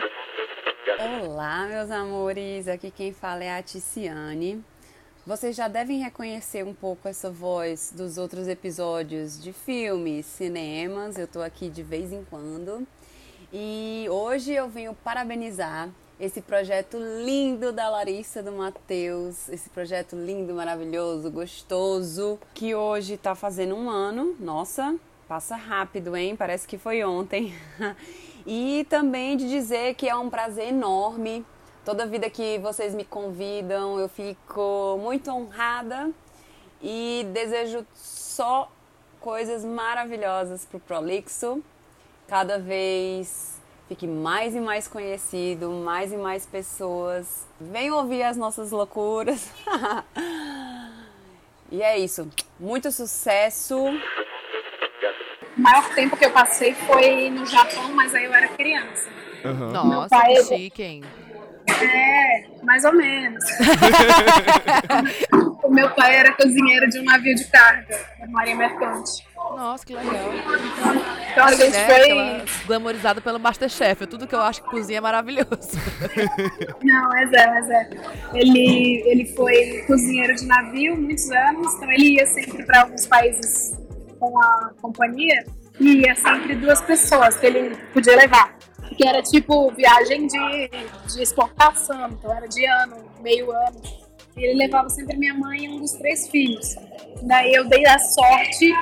Olá, meus amores. Aqui quem fala é a Ticiane. Vocês já devem reconhecer um pouco essa voz dos outros episódios de filmes, cinemas. Eu tô aqui de vez em quando. E hoje eu venho parabenizar esse projeto lindo da Larissa, do Matheus, esse projeto lindo, maravilhoso, gostoso, que hoje tá fazendo um ano. Nossa, passa rápido, hein? Parece que foi ontem. e também de dizer que é um prazer enorme. Toda vida que vocês me convidam, eu fico muito honrada e desejo só coisas maravilhosas pro Prolixo cada vez fique mais e mais conhecido, mais e mais pessoas. Venham ouvir as nossas loucuras. e é isso. Muito sucesso.
O maior tempo que eu passei foi no Japão, mas aí eu era criança.
Aham.
Nossa,
pai
que
é-
chique, hein?
É, mais ou menos. o meu pai era cozinheiro de um navio de carga, da Marinha Mercante.
Nossa, que legal.
Então a gente
Né? Aquela glamorizada pelo Masterchef. Tudo que eu acho que cozinha é maravilhoso.
Não, mas é, mas é. Ele, ele foi cozinheiro de navio muitos anos, então ele ia sempre para alguns países com a companhia e ia sempre duas pessoas que ele podia levar. Que era tipo viagem de, de exportação, então era de ano, meio ano. E ele levava sempre minha mãe e um dos três filhos. Daí eu dei a sorte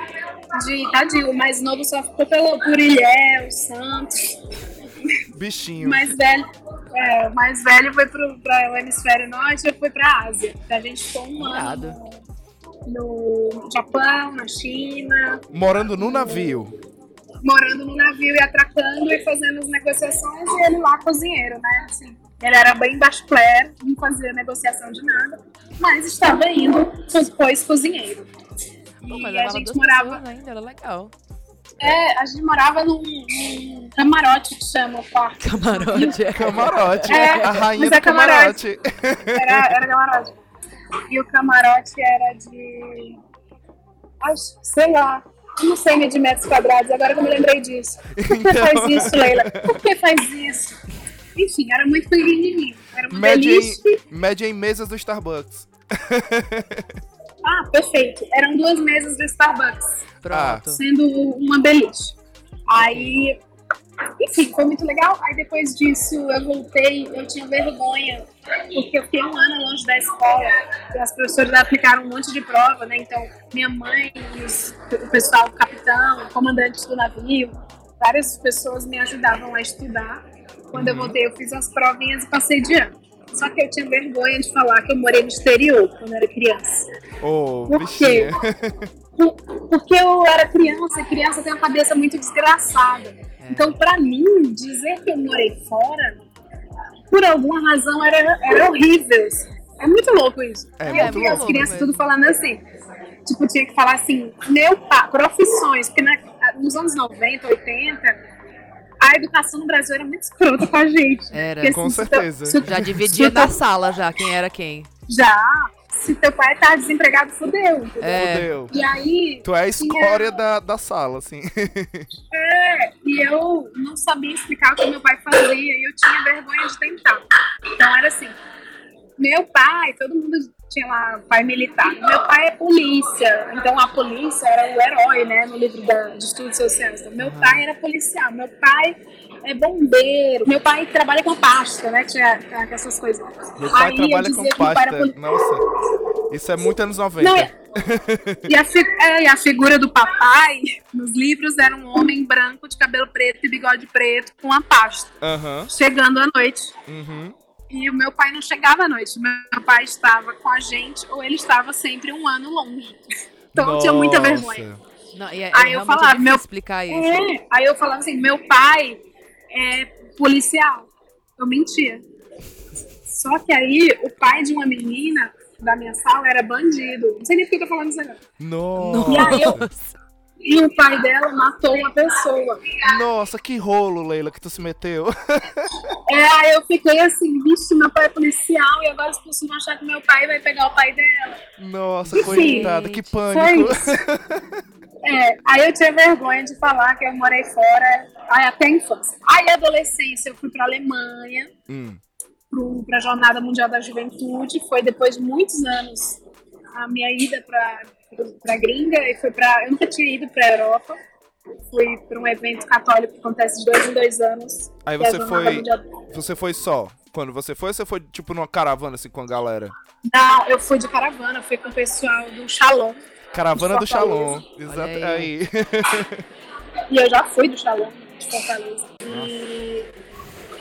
de, tadinho, o mais novo só ficou pelo, por Ilhéus, Santos.
Bichinho.
O mais velho, é, o mais velho foi pro, pra o hemisfério norte e eu fui pra Ásia. A gente ficou um ano no, Japão, na China,
Morando no navio.
morando no navio e atracando e fazendo as negociações e ele lá cozinheiro, né? Assim, ele era bem player, não fazia negociação de nada, mas estava indo, pois cozinheiro.
Pô,
E
mas
a
levava
gente morava,
ainda, era legal.
é, a gente morava num, num camarote que chama o quarto.
Camarote. é.
Camarote.
É,
a rainha
mas
do
é camarote.
camarote.
Era, era camarote. E o camarote era de. Acho, sei lá. Não sei medir metros quadrados, agora que eu me lembrei disso. Por que
Então.
faz isso, Leila? Por que faz isso? Enfim, era muito pequenininho. Era uma
Mede em, mede em mesas do Starbucks.
Ah, perfeito. Eram duas mesas do Starbucks,
Pronto.
sendo uma beliche. Aí, enfim, foi muito legal. Aí depois disso eu voltei, eu tinha vergonha, porque eu fiquei um ano longe da escola. E as professoras aplicaram um monte de prova, né? Então, minha mãe, os- o pessoal, o capitão, o comandante do navio, várias pessoas me ajudavam a estudar. Quando eu voltei, eu fiz as provinhas e passei de ano. Só que eu tinha vergonha de falar que eu morei no exterior quando eu era criança.
Ô,
Por quê?
bichinha.
Porque eu era criança, e criança tem uma cabeça muito desgraçada. Então, pra mim, dizer que eu morei fora, por alguma razão, era, era horrível. É muito louco isso.
É
E eu vi as crianças
mesmo.
tudo falando assim. Tipo, tinha que falar assim, meu pai, profissões, porque na- nos anos 90, 80, a educação no Brasil era muito escrota com a gente.
Era.
Porque,
Com
assim, se
certeza.
teu- se-
Já dividia
se
na sala já, quem era quem.
Já. Se teu pai tá desempregado, fudeu. entendeu?
É.
Fudeu.
E aí,
Tu é a escória da, da sala, assim.
É, e eu não sabia explicar o que meu pai fazia e eu tinha vergonha de tentar. Então era assim, meu pai, todo mundo tinha lá pai militar. Meu pai é polícia, então a polícia era o herói, né, no livro da, de estudos sociais. Então, meu pai era policial, meu pai é bombeiro, meu pai trabalha com pasta, né, tinha tinha essas coisas.
Meu pai
Aí
trabalha com pasta.
poli-
Nossa, isso é muito anos 90.
Não, é- e, a fi- é, e a figura do papai nos livros era um homem branco de cabelo preto e bigode preto com a pasta,
Aham.
chegando à noite.
Uhum.
E o meu pai não chegava à noite. Meu pai estava com a gente ou ele estava sempre um ano longe. Então eu tinha muita
Nossa.
vergonha.
Não, e é,
Aí
é
eu
realmente
falava, meu-
explicar isso.
É, aí eu falava assim: meu pai é policial. Eu mentia. Só que aí o pai de uma menina da minha sala era bandido. Não sei nem por que eu tô falando isso agora.
Nossa.
E aí eu- E o pai dela matou uma pessoa.
Nossa, que rolo, Leila, que tu se meteu.
É, aí eu fiquei assim, vixe, meu pai é policial e agora as pessoas vão achar que meu pai vai pegar o pai dela.
Nossa,
Enfim,
coitada, que
Foi
pânico.
isso. É, aí eu tinha vergonha de falar que eu morei fora aí até a infância. Aí, adolescência, eu fui pra Alemanha,
Hum.
pro, pra Jornada Mundial da Juventude. Foi depois de muitos anos a minha ida pra, pra gringa. E foi pra, eu nunca tinha ido pra Europa. Fui pra um evento católico que acontece de dois em dois anos.
Aí
é
você
Jornada
foi.
Mundial-
Você foi só? Quando você foi, você foi tipo numa caravana assim com a galera?
Não, eu fui de caravana, fui com o pessoal do Shalom.
Caravana do. Shalom. Exato.
Olha
Aí.
E eu já fui do Shalom, de Fortaleza. E...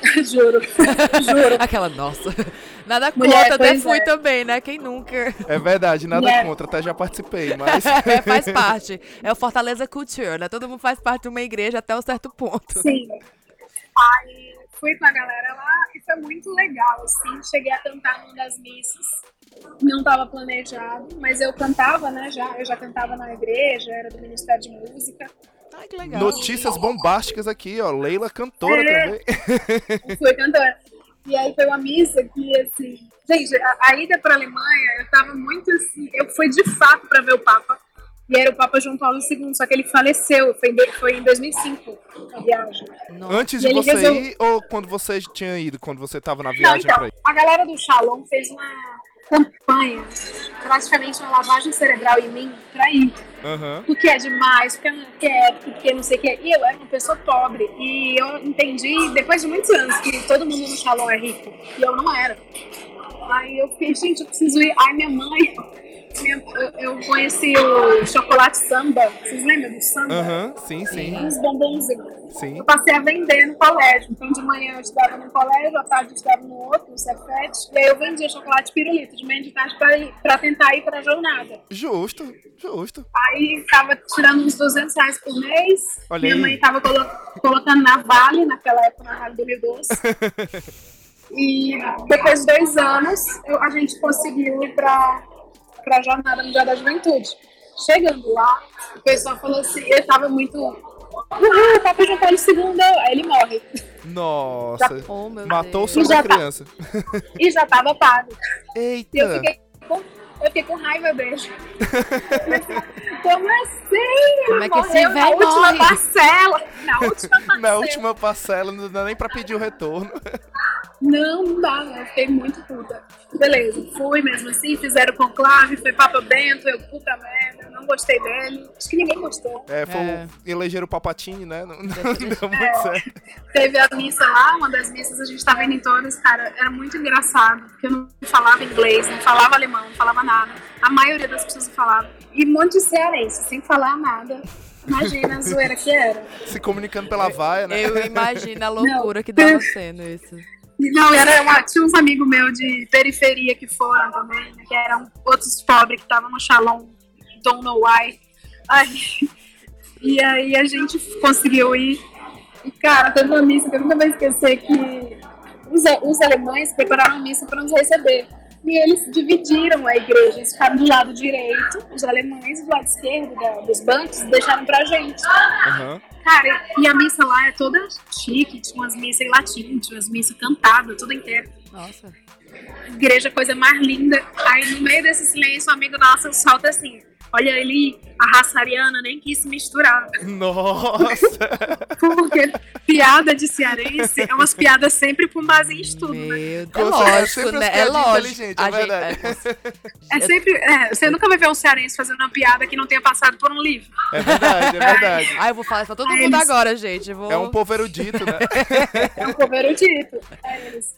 Juro, juro.
Aquela, nossa. Nada
Mulher,
contra, até fui
é.
também, né? Quem nunca?
É verdade, nada
Yeah.
contra, até já participei, mas.
É, faz parte. É o Fortaleza Culture, né? Todo mundo faz parte de uma igreja até um certo ponto.
Sim. Aí fui com a galera lá e foi muito legal, assim. Cheguei a cantar numa das missas. Não estava planejado, mas eu cantava, né? Já, eu já cantava na igreja, era do Ministério de Música.
Ai, que legal.
Notícias bombásticas aqui, ó. Leila cantora
É.
também.
fui cantora. E aí foi uma missa que, assim. Gente, a, a ida para Alemanha, eu tava muito assim. Eu fui de fato para ver o Papa. E era o Papa João Paulo II, só que ele faleceu. Foi em, foi em 2005 a viagem.
Nossa.
Antes de você
resolveu-
ir ou quando você tinha ido, quando você tava na
Não,
viagem
então,
pra ir?
a galera do Shalom fez uma campanha, praticamente uma lavagem cerebral em mim, pra ir.
Aham.
Porque é demais, porque eu não quero, porque não sei o que. E eu era uma pessoa pobre. E eu entendi, depois de muitos anos, que todo mundo no Shalom é rico. E eu não era. Aí eu fiquei, gente, eu preciso ir. Aí minha mãe, eu, conheci o chocolate samba. Vocês lembram do samba?
Aham, sim, sim.
Uns bombonzinhos.
Sim.
Eu passei a vender no colégio. Então, de manhã eu estudava num colégio, à tarde eu estudava no outro, no Cefete. E aí eu vendia chocolate pirulito de manhã de tarde pra tentar ir pra jornada.
Justo, justo.
Aí tava tirando uns 200 reais por mês.
Olha
Minha
aí.
mãe tava colo- colocando na Vale, naquela época, na Vale do Rio Doce. e depois de dois anos, eu- a gente conseguiu ir pra, pra Jornada Mundial da Juventude. Chegando lá, o pessoal falou assim, ele tava muito... Uhul, o Papa João Paulo II, aí ele morre.
Nossa.
Oh, meu
Matou
Já
da
tá.
criança.
E já tava pago. E eu
Eita.
fiquei com, eu fiquei com raiva dele. Como assim?
Como é que esse
na última
morre?
parcela. Na última parcela.
Na última parcela, não dá nem pra pedir o retorno.
Não, não dá, né? Fiquei muito puta. Beleza, fui mesmo assim, fizeram conclave, foi Papa Bento, eu puta merda, não gostei dele. Acho que ninguém gostou.
É, foi
É.
o eleger o Papatini, né? Não, não deu muito certo.
Teve a missa lá, uma das missas, a gente tava indo em todas, cara, era muito engraçado, porque eu não falava inglês, não falava alemão, não falava A maioria das pessoas não falava. E um monte de cearense, sem falar nada. Imagina a zoeira que era.
Se comunicando pela vaia, né?
Eu imagino a loucura que tava sendo isso.
Não, era uma, tinha uns amigos meus de periferia que foram também, né, que eram outros pobres que estavam no Shalom, don't know why. Aí, e aí a gente conseguiu ir. E, cara, teve uma missa que eu nunca vou esquecer que os, os alemães prepararam a missa para nos receber. E eles dividiram a igreja, eles ficaram do lado direito, os alemães, do lado esquerdo da, dos bancos, deixaram pra gente.
Aham.
Cara, e a missa lá é toda chique, tinha umas missas em latim, tinha umas missas cantadas, tudo inteiro.
Nossa.
Igreja, coisa mais linda. Aí no meio desse silêncio, um amigo nosso solta assim: Olha ali, a raça ariana nem quis se misturar.
Nossa!
Porque piada de cearense é umas piadas sempre com base em estudo, né?
Meu Deus. É
Com certeza,
lógico, né? É lógico.
é
A gente-
verdade.
É sempre. é, você nunca vai ver um cearense fazendo uma piada que não tenha passado por um livro.
É verdade, é verdade.
Ah, eu vou falar isso pra todo mundo
eles-
agora, gente. Vou...
É um povo erudito, né?
É um povo erudito. Aí eles.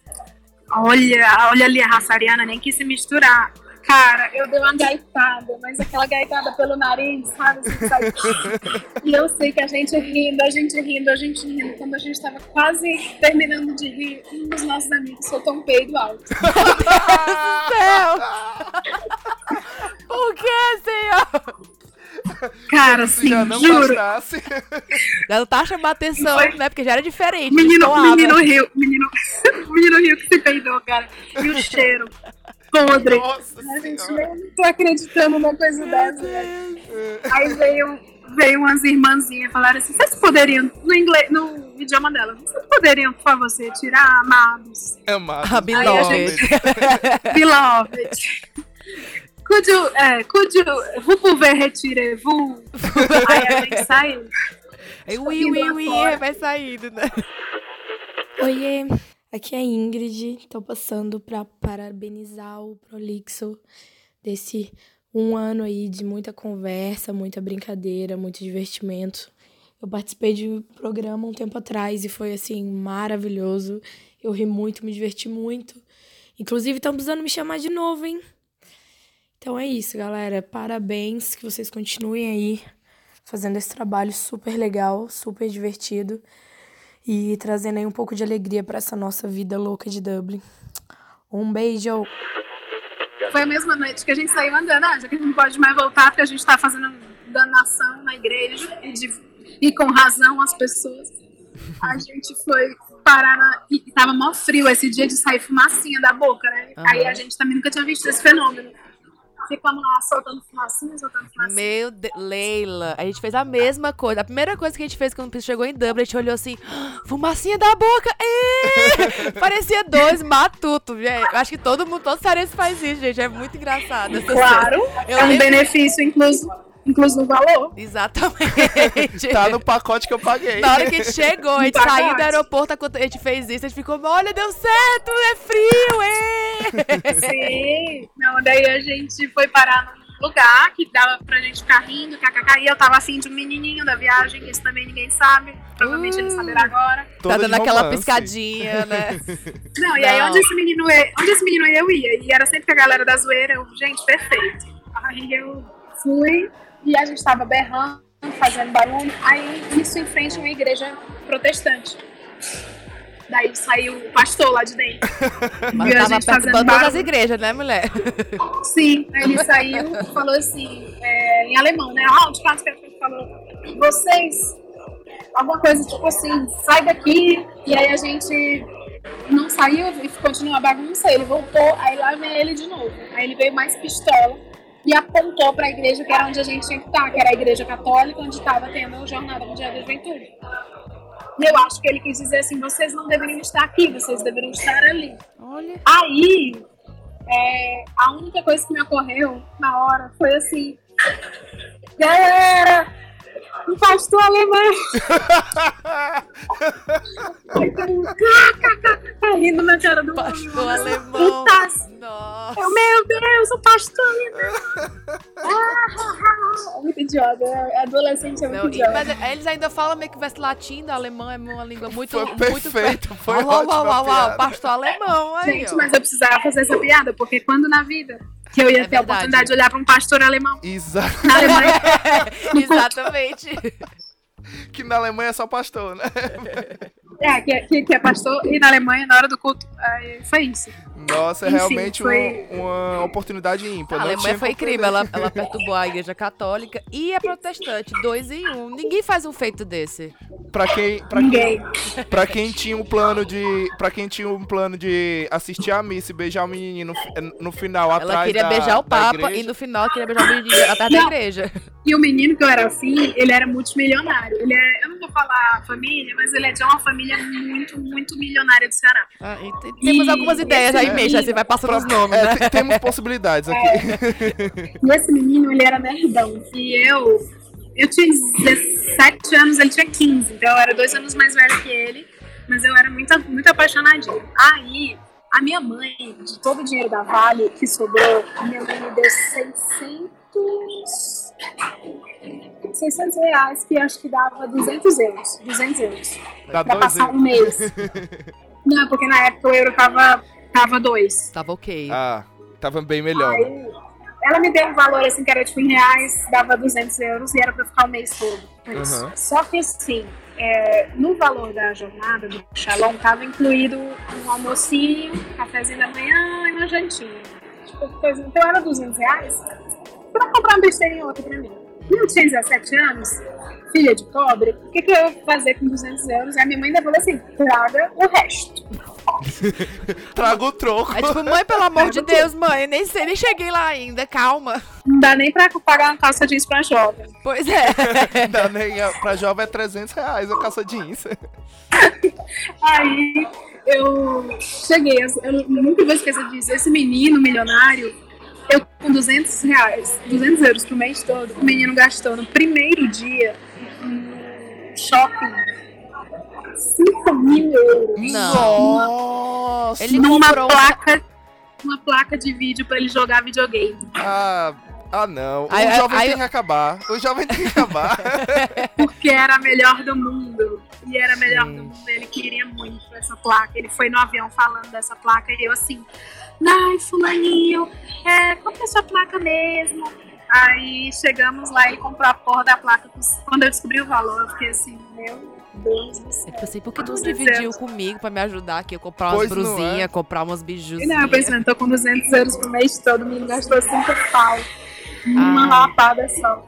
Olha, olha ali a raça ariana, nem quis se misturar. Cara, eu dei uma gaitada, mas aquela gaitada pelo nariz, sabe? Assim, sabe? E eu sei que a gente rindo, a gente rindo, a gente rindo. Quando a gente tava quase terminando de rir, um dos nossos amigos soltou um peido alto.
céu! Por que, senhor?
Cara,
Se
assim,
já não
juro.
bastasse.
Ela tá chamando atenção,
Foi.
né? Porque já era diferente.
O menino, menino riu, o menino, o menino riu que se peidou, cara. E o cheiro podre.
Nossa
A gente
senhora.
não tô acreditando numa coisa dessa, velho. Aí veio, veio umas irmãzinhas e falaram assim: vocês poderiam, no inglês, no idioma dela, vocês poderiam, por favor, você tirar amados,
Amado.
A
Aí a gente- beloved. Could you, é, could you, vous pouvez retirer vous? Aí a gente saiu.
Aí, ui, ui, ui, vai saindo, né?
Oiê, aqui é Ingrid. Tô passando para parabenizar o Prolixo desse um ano aí de muita conversa, muita brincadeira, muito divertimento. Eu participei de um programa um tempo atrás e foi assim maravilhoso. Eu ri muito, me diverti muito. Inclusive, estão precisando me chamar de novo, hein? Então é isso, galera. Parabéns, que vocês continuem aí fazendo esse trabalho super legal, super divertido e trazendo aí um pouco de alegria para essa nossa vida louca de Dublin. Um beijo!
Foi a mesma noite que a gente saiu andando, ah, já que a gente não pode mais voltar, porque a gente tá fazendo danação na igreja e, de- e com razão as pessoas. A gente foi parar na. E tava mó frio esse dia de sair fumacinha da boca, né?
Aham.
Aí a gente também nunca tinha visto esse fenômeno. Ficamos lá soltando fumacinha, soltando fumacinha.
Meu Deus, Leila, a gente fez a mesma coisa. A primeira coisa que a gente fez quando chegou em Dublin, a gente olhou assim, "Ah, fumacinha da boca! Parecia dois matuto, gente. Eu acho que todo mundo, todo cearense faz isso, gente. É muito engraçado.
Claro, é um
lembro-
benefício incluso, incluso no valor.
Exatamente.
Tá no pacote que eu paguei.
Na hora que a gente chegou, a gente
Pacote.
saiu do aeroporto, a gente fez isso, a gente ficou, olha, deu certo, é frio, ê!
Sim. Não, daí a gente foi parar num lugar que dava pra gente ficar rindo, kkk. E eu tava assim de um menininho da viagem, que isso também ninguém sabe. Provavelmente
Uh.
ele saberá agora.
Tá dando aquela piscadinha, né?
Não, e aí
Não.
onde esse menino ia, onde esse menino ia, eu ia. E era sempre com a galera da zoeira, eu, gente, perfeito. Aí eu fui e a gente tava berrando, fazendo barulho. Aí isso em frente a uma igreja protestante. Daí saiu o pastor lá de dentro.
Mas
Viu a
tava
gente fazendo
todas as
barulho.
igrejas, né, mulher?
Sim, aí ele saiu e falou assim, é, em alemão, né? Ah, de fato que ele falou, vocês, alguma coisa tipo assim, sai daqui, e aí a gente não saiu e continuou a bagunça, ele voltou, aí lá vem ele de novo. Aí ele veio mais pistola e apontou para a igreja que era onde a gente tinha que estar, que era a igreja católica, onde estava tendo a Jornada Mundial da Juventude. E eu acho que ele quis dizer assim, vocês não deveriam estar aqui, vocês deveriam estar ali.
Olha.
Aí, é, a única coisa que me ocorreu na hora foi assim: galera, um pastor alemão. Tá rindo na cara do
Pastor
homem.
alemão.
Putas.
Nossa.
Eu, meu Deus, o pastor alemão. Ah, muito idiota. é- Adolescente é muito
Não, e-
idiota.
mas eles ainda falam meio que veste latino, alemão é uma língua muito.
Foi
muito
perfeito, foi
Uau, uau, uau, uau, pastor alemão aí.
Gente,
ó.
mas eu precisava fazer essa piada, porque quando na vida que eu ia
É
ter a
verdade.
oportunidade de olhar para um pastor alemão
Exato.
na Alemanha,
Exatamente.
Que na Alemanha é só pastor, né?
É, que, que, que é pastor e na Alemanha, na hora do culto, aí foi isso.
Nossa, é realmente
foi-
uma, uma oportunidade ímpar.
A Alemanha foi incrível, ela, ela perturbou a igreja católica e a protestante, dois em um. Ninguém faz um feito desse.
Pra quem, pra
Ninguém.
quem, pra quem tinha um plano de, para quem tinha um plano de assistir a missa e beijar o menino no, no final
Ela
atrás
queria
da-
beijar o Papa e no final queria beijar o menino atrás da igreja.
E o menino que eu era assim, ele era multimilionário. Ele é, vou falar família, mas ele é de uma família muito, muito milionária do Ceará.
Ah, e te- temos
E
algumas ideias aí mesmo, aí você vai passando os nomes,
É,
né?
te- temos possibilidades aqui.
E esse menino, ele era nerdão. E eu, eu tinha 17 anos, ele tinha 15. Então eu era dois anos mais velha que ele. Mas eu era muito, muito apaixonadinha. Aí, a minha mãe, de todo o dinheiro da Vale que sobrou, a minha mãe me deu 600... 600 reais, que acho que dava 200 euros. 200 euros.
Dá
pra passar
euros.
um mês. Não, porque na época o euro tava, tava dois.
Tava ok.
Ah, tava bem melhor.
Aí, ela me deu um valor assim que era tipo em reais, dava 200 euros e era pra ficar o mês todo.
Uhum.
Só que assim, é, no valor da jornada do Shalom tava incluído um almocinho, cafezinho da manhã e uma jantinha. Tipo, coisa, então era 200 reais pra comprar uma besteirinha outra pra mim. Eu tinha 17 anos, filha de pobre, o que, que eu ia fazer com 200 euros? E a minha mãe ainda falou assim: traga o resto.
Traga o troco.
Aí tipo, mãe, pelo amor de Deus, mãe, nem sei, nem cheguei lá ainda, calma.
Não dá nem pra pagar uma calça jeans pra jovem.
Pois é.
Dá nem a- pra jovem é 300 reais a calça jeans.
Aí eu cheguei, eu nunca vou esquecer disso. Esse menino milionário, eu com 200 reais, 200 euros pro mês todo, o menino gastou no primeiro dia no shopping 5 mil euros.
Nossa!
Ele
numa
comprou um-
placa, uma placa de vídeo pra ele jogar videogame.
Ah, ah não. O jovem tem que acabar. O jovem tem que acabar.
Porque era a melhor do mundo. E era a melhor
Sim.
do mundo. Ele queria muito essa placa. Ele foi no avião falando dessa placa e eu assim, ai, fulaninho, é, compra sua placa mesmo. Aí chegamos lá e comprou a porra da placa. Quando eu descobri o valor, eu fiquei assim, meu Deus do céu.
Tipo assim, por que tu não
200
dividiu comigo pra me ajudar aqui? Eu comprar umas
Pois é.
brusinhas, comprar umas bijus.
E não, eu pensando, tô com 200 euros por mês todo, o menino gastou 5 pau. Uma
Ai.
lapada só.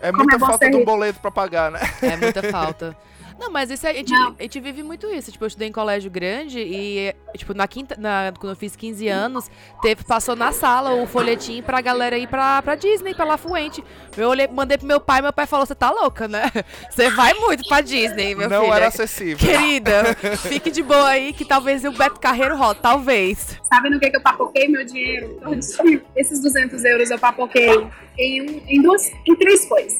É
Como
muita
é
falta de um boleto pra pagar, né?
É muita falta. Não, mas isso é- a gente,
Não.
a gente vive muito isso. Tipo, eu estudei em colégio grande e, tipo, na quinta, na, quando eu fiz 15 anos, teve, passou na sala o folhetim pra galera ir pra, pra Disney, pra La Fuente. Eu olhei, mandei pro meu pai, meu pai falou, você tá louca, né? Você vai muito pra Disney, meu
não
filho.
era acessível.
Querida, fique de boa aí que talvez o Beto Carreiro roda, talvez.
Sabe no que, que eu papoquei meu dinheiro? Esses 200 euros eu papoquei em, um- em duas, em três coisas.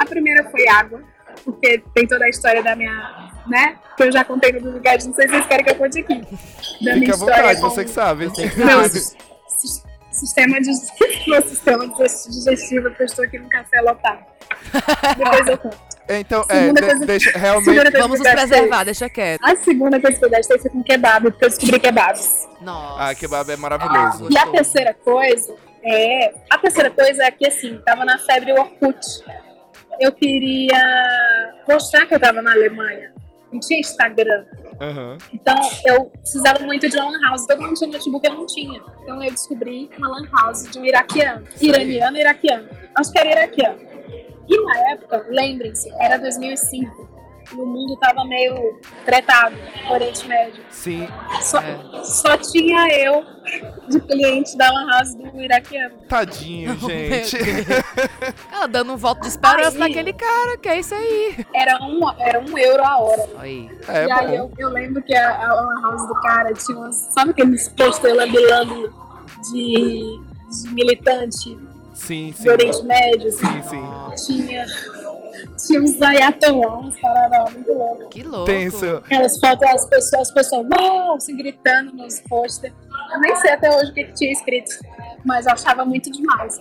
A primeira foi água, porque tem toda a história da minha, né? Que eu já contei no lugar, não sei se vocês querem que eu conte aqui. Da minha
Fique à
história
vontade,
com-
você que sabe.
Sis- sistema de meu sistema digestivo, porque eu estou aqui num café lotado. Depois eu conto.
Então, é,
Segunda coisa-
deixa, realmente.
Vamos nos preservar, deixa quieto.
A segunda coisa que eu gastei foi com kebab, porque eu descobri kebabs.
Nossa.
Ah, kebab é maravilhoso.
E a terceira coisa é. A terceira coisa é que assim, tava na febre Orkut. Eu queria mostrar que eu tava na Alemanha. Não tinha Instagram.
Aham.
Então eu precisava muito de uma lan house. Todo mundo tinha notebook, eu não tinha. Então eu descobri uma lan house de um iraquiano. Iraniano iraquiano. Acho que era iraquiano. E na época, lembrem-se, era 2005. E o mundo tava meio tretado no Oriente Médio.
Sim.
Só,
É.
só tinha eu de cliente da Lan House do iraquiano.
Tadinho, gente.
Ela dando um voto de esperança naquele cara, que é isso aí.
Era um, era um euro a hora.
Aí.
É
e aí eu, eu lembro que a, a Lan House do cara tinha umas. Sabe aqueles pôster lambilando de, de militante
Sim, sim.
do Oriente Médio? Assim,
Sim, sim.
tinha. Tinha uns ayatollah, uns paradas muito loucos.
Que louco.
Tenso.
Aquelas fotos, as pessoas, as pessoas, uau, assim, gritando nos pôster. Eu nem sei até hoje o que, que tinha escrito, mas eu achava muito demais.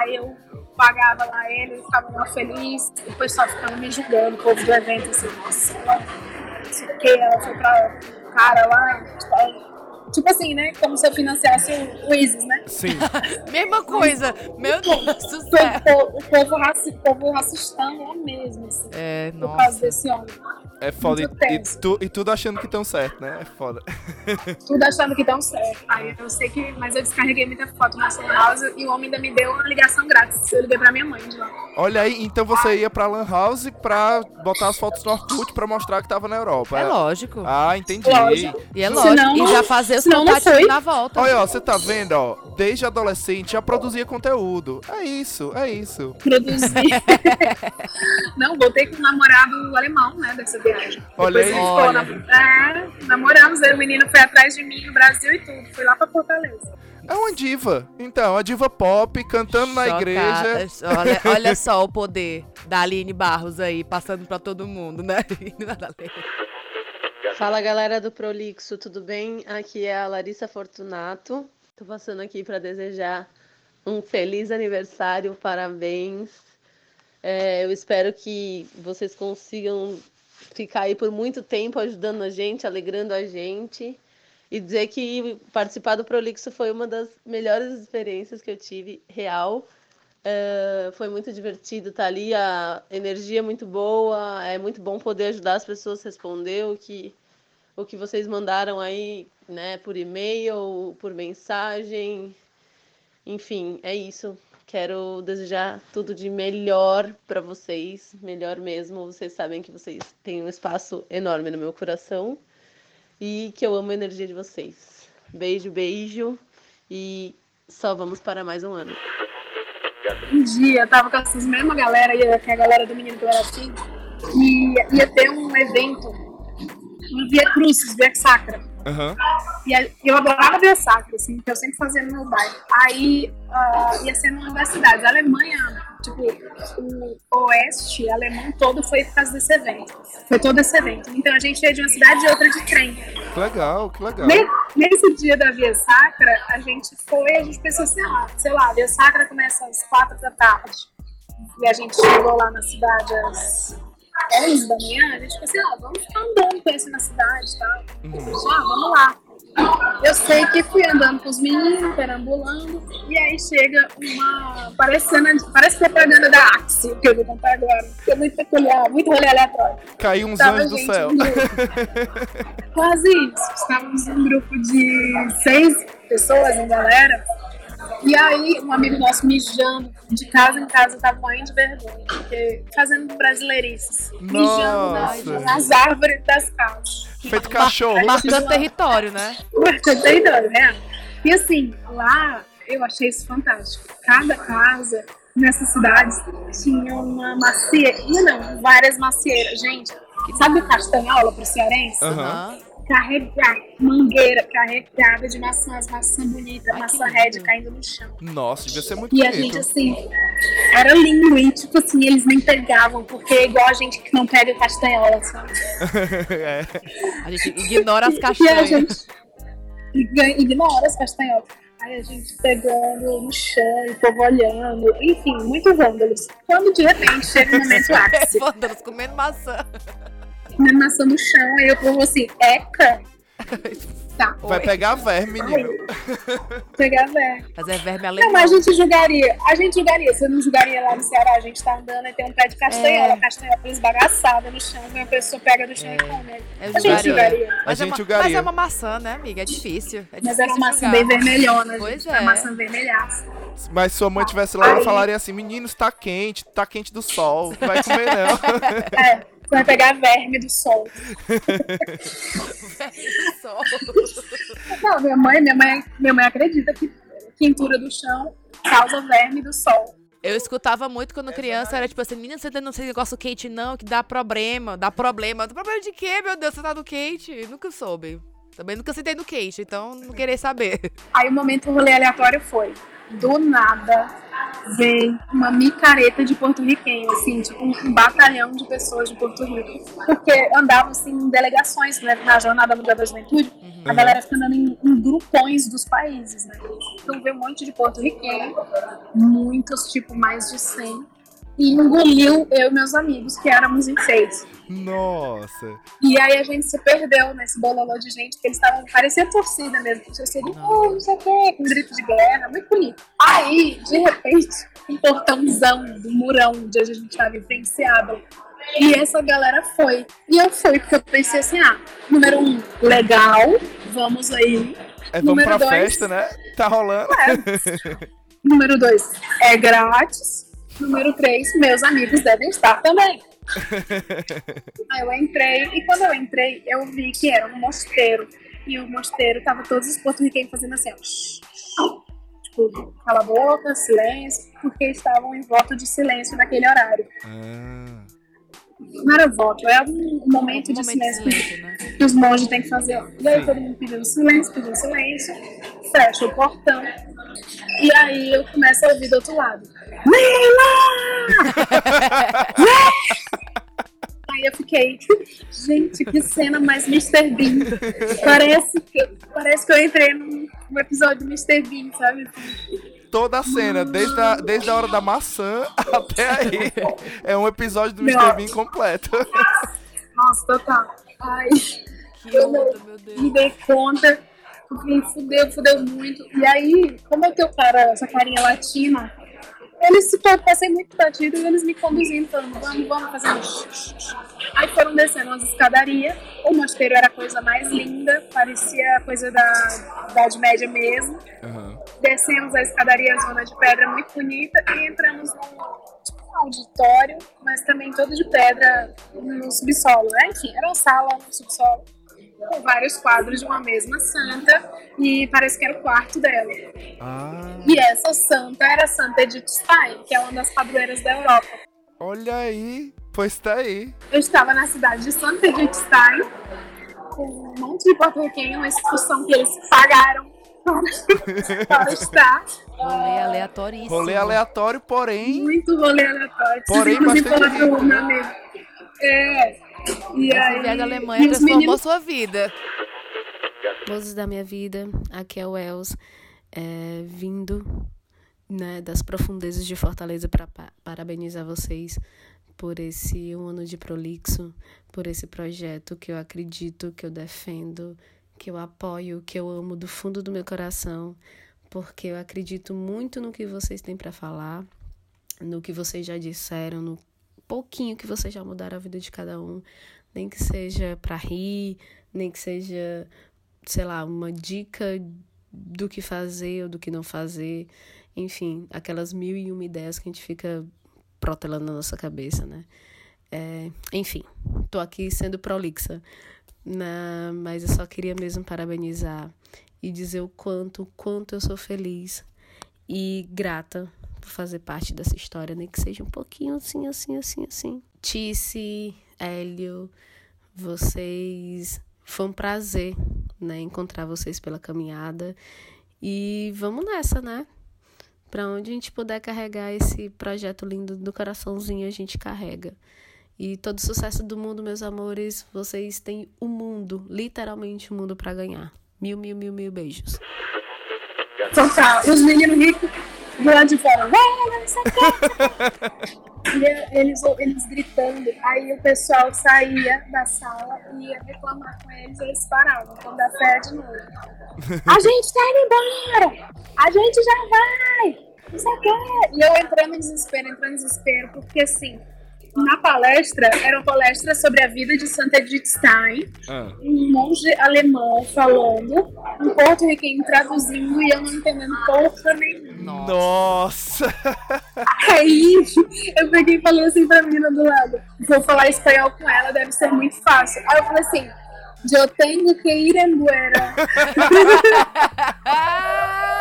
Aí eu pagava lá ele, eu ficava lá feliz, e o pessoal ficava me julgando, o povo do evento, assim, nossa, não sei o que, ela foi pra o cara lá, tipo, tipo assim, né, como se eu financiasse o, o ISIS, né?
Sim.
Mesma coisa. Meu Deus do céu.
o, po- o povo, raci, o povo racistão lá mesmo, assim
É,
por causa
nossa.
desse homem.
É foda.
Muito
E, e tu- e tudo achando que tão certo, né? É foda.
Tudo achando que dão certo. Aí eu sei que. Mas eu descarreguei muita foto na sua house e o homem ainda me deu uma ligação grátis. Eu liguei pra minha mãe de lá.
Olha aí, então você ia pra Lan House pra botar as fotos no Orkut pra mostrar que tava na Europa.
É lógico.
Ah, entendi.
Lógico.
E é lógico.
Senão-
e já fazer os
foi.
na volta.
Olha, ó, você tá vendo, ó, desde adolescente já produzia conteúdo. É isso, é isso.
Produzir. Não, voltei com um namorado alemão, né, dessa.
Olha
Depois
aí.
ficou na- É, namoramos, aí o menino foi atrás de mim no Brasil e tudo. Foi lá pra Fortaleza.
É uma diva. Então, a diva pop cantando na igreja.
Chocada. Olha, olha só o poder da Aline Barros aí, passando pra todo mundo, né?
Fala galera do Prolixo, tudo bem? Aqui é a Larissa Fortunato. Tô passando aqui para desejar um feliz aniversário, parabéns. É, eu espero que vocês consigam ficar aí por muito tempo ajudando a gente, alegrando a gente. E dizer que participar do Prolixo foi uma das melhores experiências que eu tive, real. É, foi muito divertido estar ali, a energia é muito boa, é muito bom poder ajudar as pessoas a responder o que, o que vocês mandaram aí, né, por e-mail, por mensagem. Enfim, é isso. Quero desejar tudo de melhor para vocês, melhor mesmo. Vocês sabem que vocês têm um espaço enorme no meu coração e que eu amo a energia de vocês. Beijo, beijo e só vamos para mais um ano.
Um dia eu tava com essa mesma galera, é a galera do menino que eu era filho, e ia ter um evento no Via Crucis, Via Sacra.
Aham.
E eu adorava Via Sacra, assim, que eu sempre fazia no meu bairro. Aí ah, ia ser numa das cidades. A Alemanha, tipo, o oeste alemão todo foi por causa desse evento. Foi todo esse evento. Então a gente ia de uma cidade e outra de trem.
Que legal, que legal.
Ne- Nesse dia da Via Sacra, a gente foi, a gente pensou assim, ah, sei lá, a Via Sacra começa às quatro da tarde. E a gente chegou lá na cidade às 11 da manhã, a gente pensou assim, ah, vamos ficar andando, conhecendo a cidade e tal.
Uhum.
Ah, vamos lá. Eu sei que fui andando com os meninos, perambulando, e aí chega uma. Parece, cena de- parece propaganda da Axie, que eu vou contar agora. É muito peculiar, muito rolê aleatório.
Caiu uns
Tava
anjos do céu.
Quase isso. Estávamos um grupo de seis pessoas, em galera. E aí, um amigo nosso mijando de casa em casa, tava morrendo de vergonha. Porque fazendo brasileirices. Mijando nas, árvores das casas.
Feito cachorro.
Marcando território, né?
Entendeu, né? E assim, lá eu achei isso fantástico. Cada casa nessas cidades tinha uma macieira. Não, várias macieiras. Gente, sabe o castanhola pro cearense?
Aham.
Carregar, mangueira carregada de maçãs, maçã bonita, maçã red caindo no chão.
Nossa, devia ser muito
E a
bonito.
gente, assim, era lindo. E, tipo assim, eles nem pegavam, porque é igual a gente que não pega castanhola, sabe?
é.
A gente ignora as
E a gente ignora as castanholas. Aí a gente pegando no chão, o povo olhando, enfim, muito vândalos. Quando de repente chega o momento ápice,
Vândalos comendo maçã.
Comendo maçã no chão, aí o povo assim, eca, tá,
Vai pegar verme, menino.
pegar.
Mas é verme
Não,
alemão.
mas a gente julgaria, a gente julgaria, você não julgaria lá no Ceará, a gente tá andando e tem um pé de castanhola,
É.
castanhola esbagaçada no chão, uma pessoa pega do chão e come.
Eu
A gente
julgaria.
julgaria.
A
Mas, é
gente
uma,
julgaria.
mas é uma maçã, né, amiga? É difícil. É
Mas
difícil
era uma maçã bem vermelhona,
Pois
gente,
é.
uma maçã vermelhaça.
Mas sua mãe tivesse lá, ela falaria assim: Meninos, tá quente, tá quente do sol. Não vai comer, não.
É, você vai pegar verme do sol.
Só.
Não, minha mãe, minha mãe, minha mãe acredita que quentura do chão causa verme do sol.
Eu escutava muito quando criança, era tipo assim, menina, você não tem negócio quente não, que dá problema, dá problema. Dá problema de quê, meu Deus? Você tá no quente? Nunca soube. Também nunca sentei no quente, então não querer saber.
Aí o momento rolê aleatório foi, do nada, vem uma micareta de porto-riquenho, assim, tipo um, batalhão de pessoas de Porto Rico. Porque andavam, assim, em delegações, né, na Jornada Mundial da Juventude, a galera fica andando em, em grupões dos países, né. Então veio um monte de porto-riquenho, muitos, tipo, mais de 100, e engoliu eu e meus amigos, que éramos em seis.
Nossa.
E aí a gente se perdeu nesse bololô de gente, que eles estavam, parecia torcida mesmo, torcida, oh, não sei o quê, com grito de guerra, muito bonito. Aí, de repente, um portãozão do murão onde a gente estava abre. E essa galera foi. E eu fui, porque eu pensei assim, ah, número um, legal, vamos aí.
É, vamos número pra dois, festa, né? Tá rolando.
É. número dois, é grátis. Número três, meus amigos devem estar também. aí eu entrei, e quando eu entrei, eu vi que era um mosteiro. E o mosteiro tava todos os porto-riquenhos fazendo assim, ó. Tipo, cala a boca, silêncio, porque estavam em voto de silêncio naquele horário. Ah. Voto, é um momento um de momento silêncio, silêncio né? que os monges têm que fazer. E aí todo mundo pedindo silêncio, pedindo silêncio, fecha o portão. E aí eu começo a ouvir do outro lado. Leila! Aí eu fiquei, gente, que cena mais Mr. Bean. Parece que, parece que eu entrei num, num episódio Mr. Bean, sabe?
Toda a cena, desde a, desde a hora da maçã até aí. É um episódio do Mr. Bean completo.
Nossa, total. Ai, que eu onda, me dei conta. Me fudeu, fudeu muito. E aí, como eu tenho cara, essa carinha latina, eles se passei muito batido e eles me conduzindo, falando, vamos, vamos fazer Aí foram descendo as escadarias, o mosteiro era a coisa mais linda, parecia coisa da Idade Média mesmo. Uhum. Descemos a escadaria zona de pedra muito bonita e entramos num tipo, auditório, mas também todo de pedra no subsolo, né? Enfim, era uma sala no subsolo com vários quadros de uma mesma santa e parece que era o quarto dela. Ah. E essa santa era Santa Edith Stein, que é uma das padroeiras da Europa.
Olha aí, pois tá aí.
Eu estava na cidade de Santa Edith Stein com um monte de porto-riquenho, uma excursão que eles pagaram para estar.
Rolê aleatoríssimo.
Rolê aleatório, porém.
Muito rolê aleatório.
Porém, bastante.
Meu amigo. É, e
Essa
aí,
viagem da Alemanha transformou meninos... sua vida.
Vozes da minha vida, aqui é o Els, é, vindo né, das profundezas de Fortaleza para parabenizar vocês por esse um ano de prolixo, por esse projeto que eu acredito, que eu defendo, que eu apoio, que eu amo do fundo do meu coração, porque eu acredito muito no que vocês têm para falar, no que vocês já disseram, no pouquinho que você já mudaram a vida de cada um, nem que seja para rir, nem que seja, sei lá, uma dica do que fazer ou do que não fazer, enfim, aquelas mil e uma ideias que a gente fica protelando na nossa cabeça, né? É, enfim, tô aqui sendo prolixa, na, mas eu só queria mesmo parabenizar e dizer o quanto, quanto eu sou feliz e grata fazer parte dessa história, nem que seja um pouquinho assim, assim, assim, assim. Tice, Hélio, vocês. Foi um prazer, né, encontrar vocês pela caminhada. E vamos nessa, né? Para onde a gente puder carregar esse projeto lindo do coraçãozinho, a gente carrega. E todo sucesso do mundo, meus amores, vocês têm o mundo, literalmente o mundo para ganhar. Mil, mil, mil, mil beijos.
Total. E os meninos ricos do lado de fora, e eles, eles gritando, aí o pessoal saía da sala e ia reclamar com eles, eles paravam, quando a fé de novo. A gente tá indo embora! A gente já vai! Não sei o quê. E eu entrando em desespero, entrando em desespero, porque assim, na palestra, era uma palestra sobre a vida de Santa Edith Stein, ah. um monge alemão falando, um porto-riquenho traduzindo e eu não entendendo porra nenhuma.
Nossa!
Aí eu peguei e falei assim pra menina do lado: vou falar espanhol com ela, deve ser muito fácil. Aí eu falei assim: eu tenho que ir embora.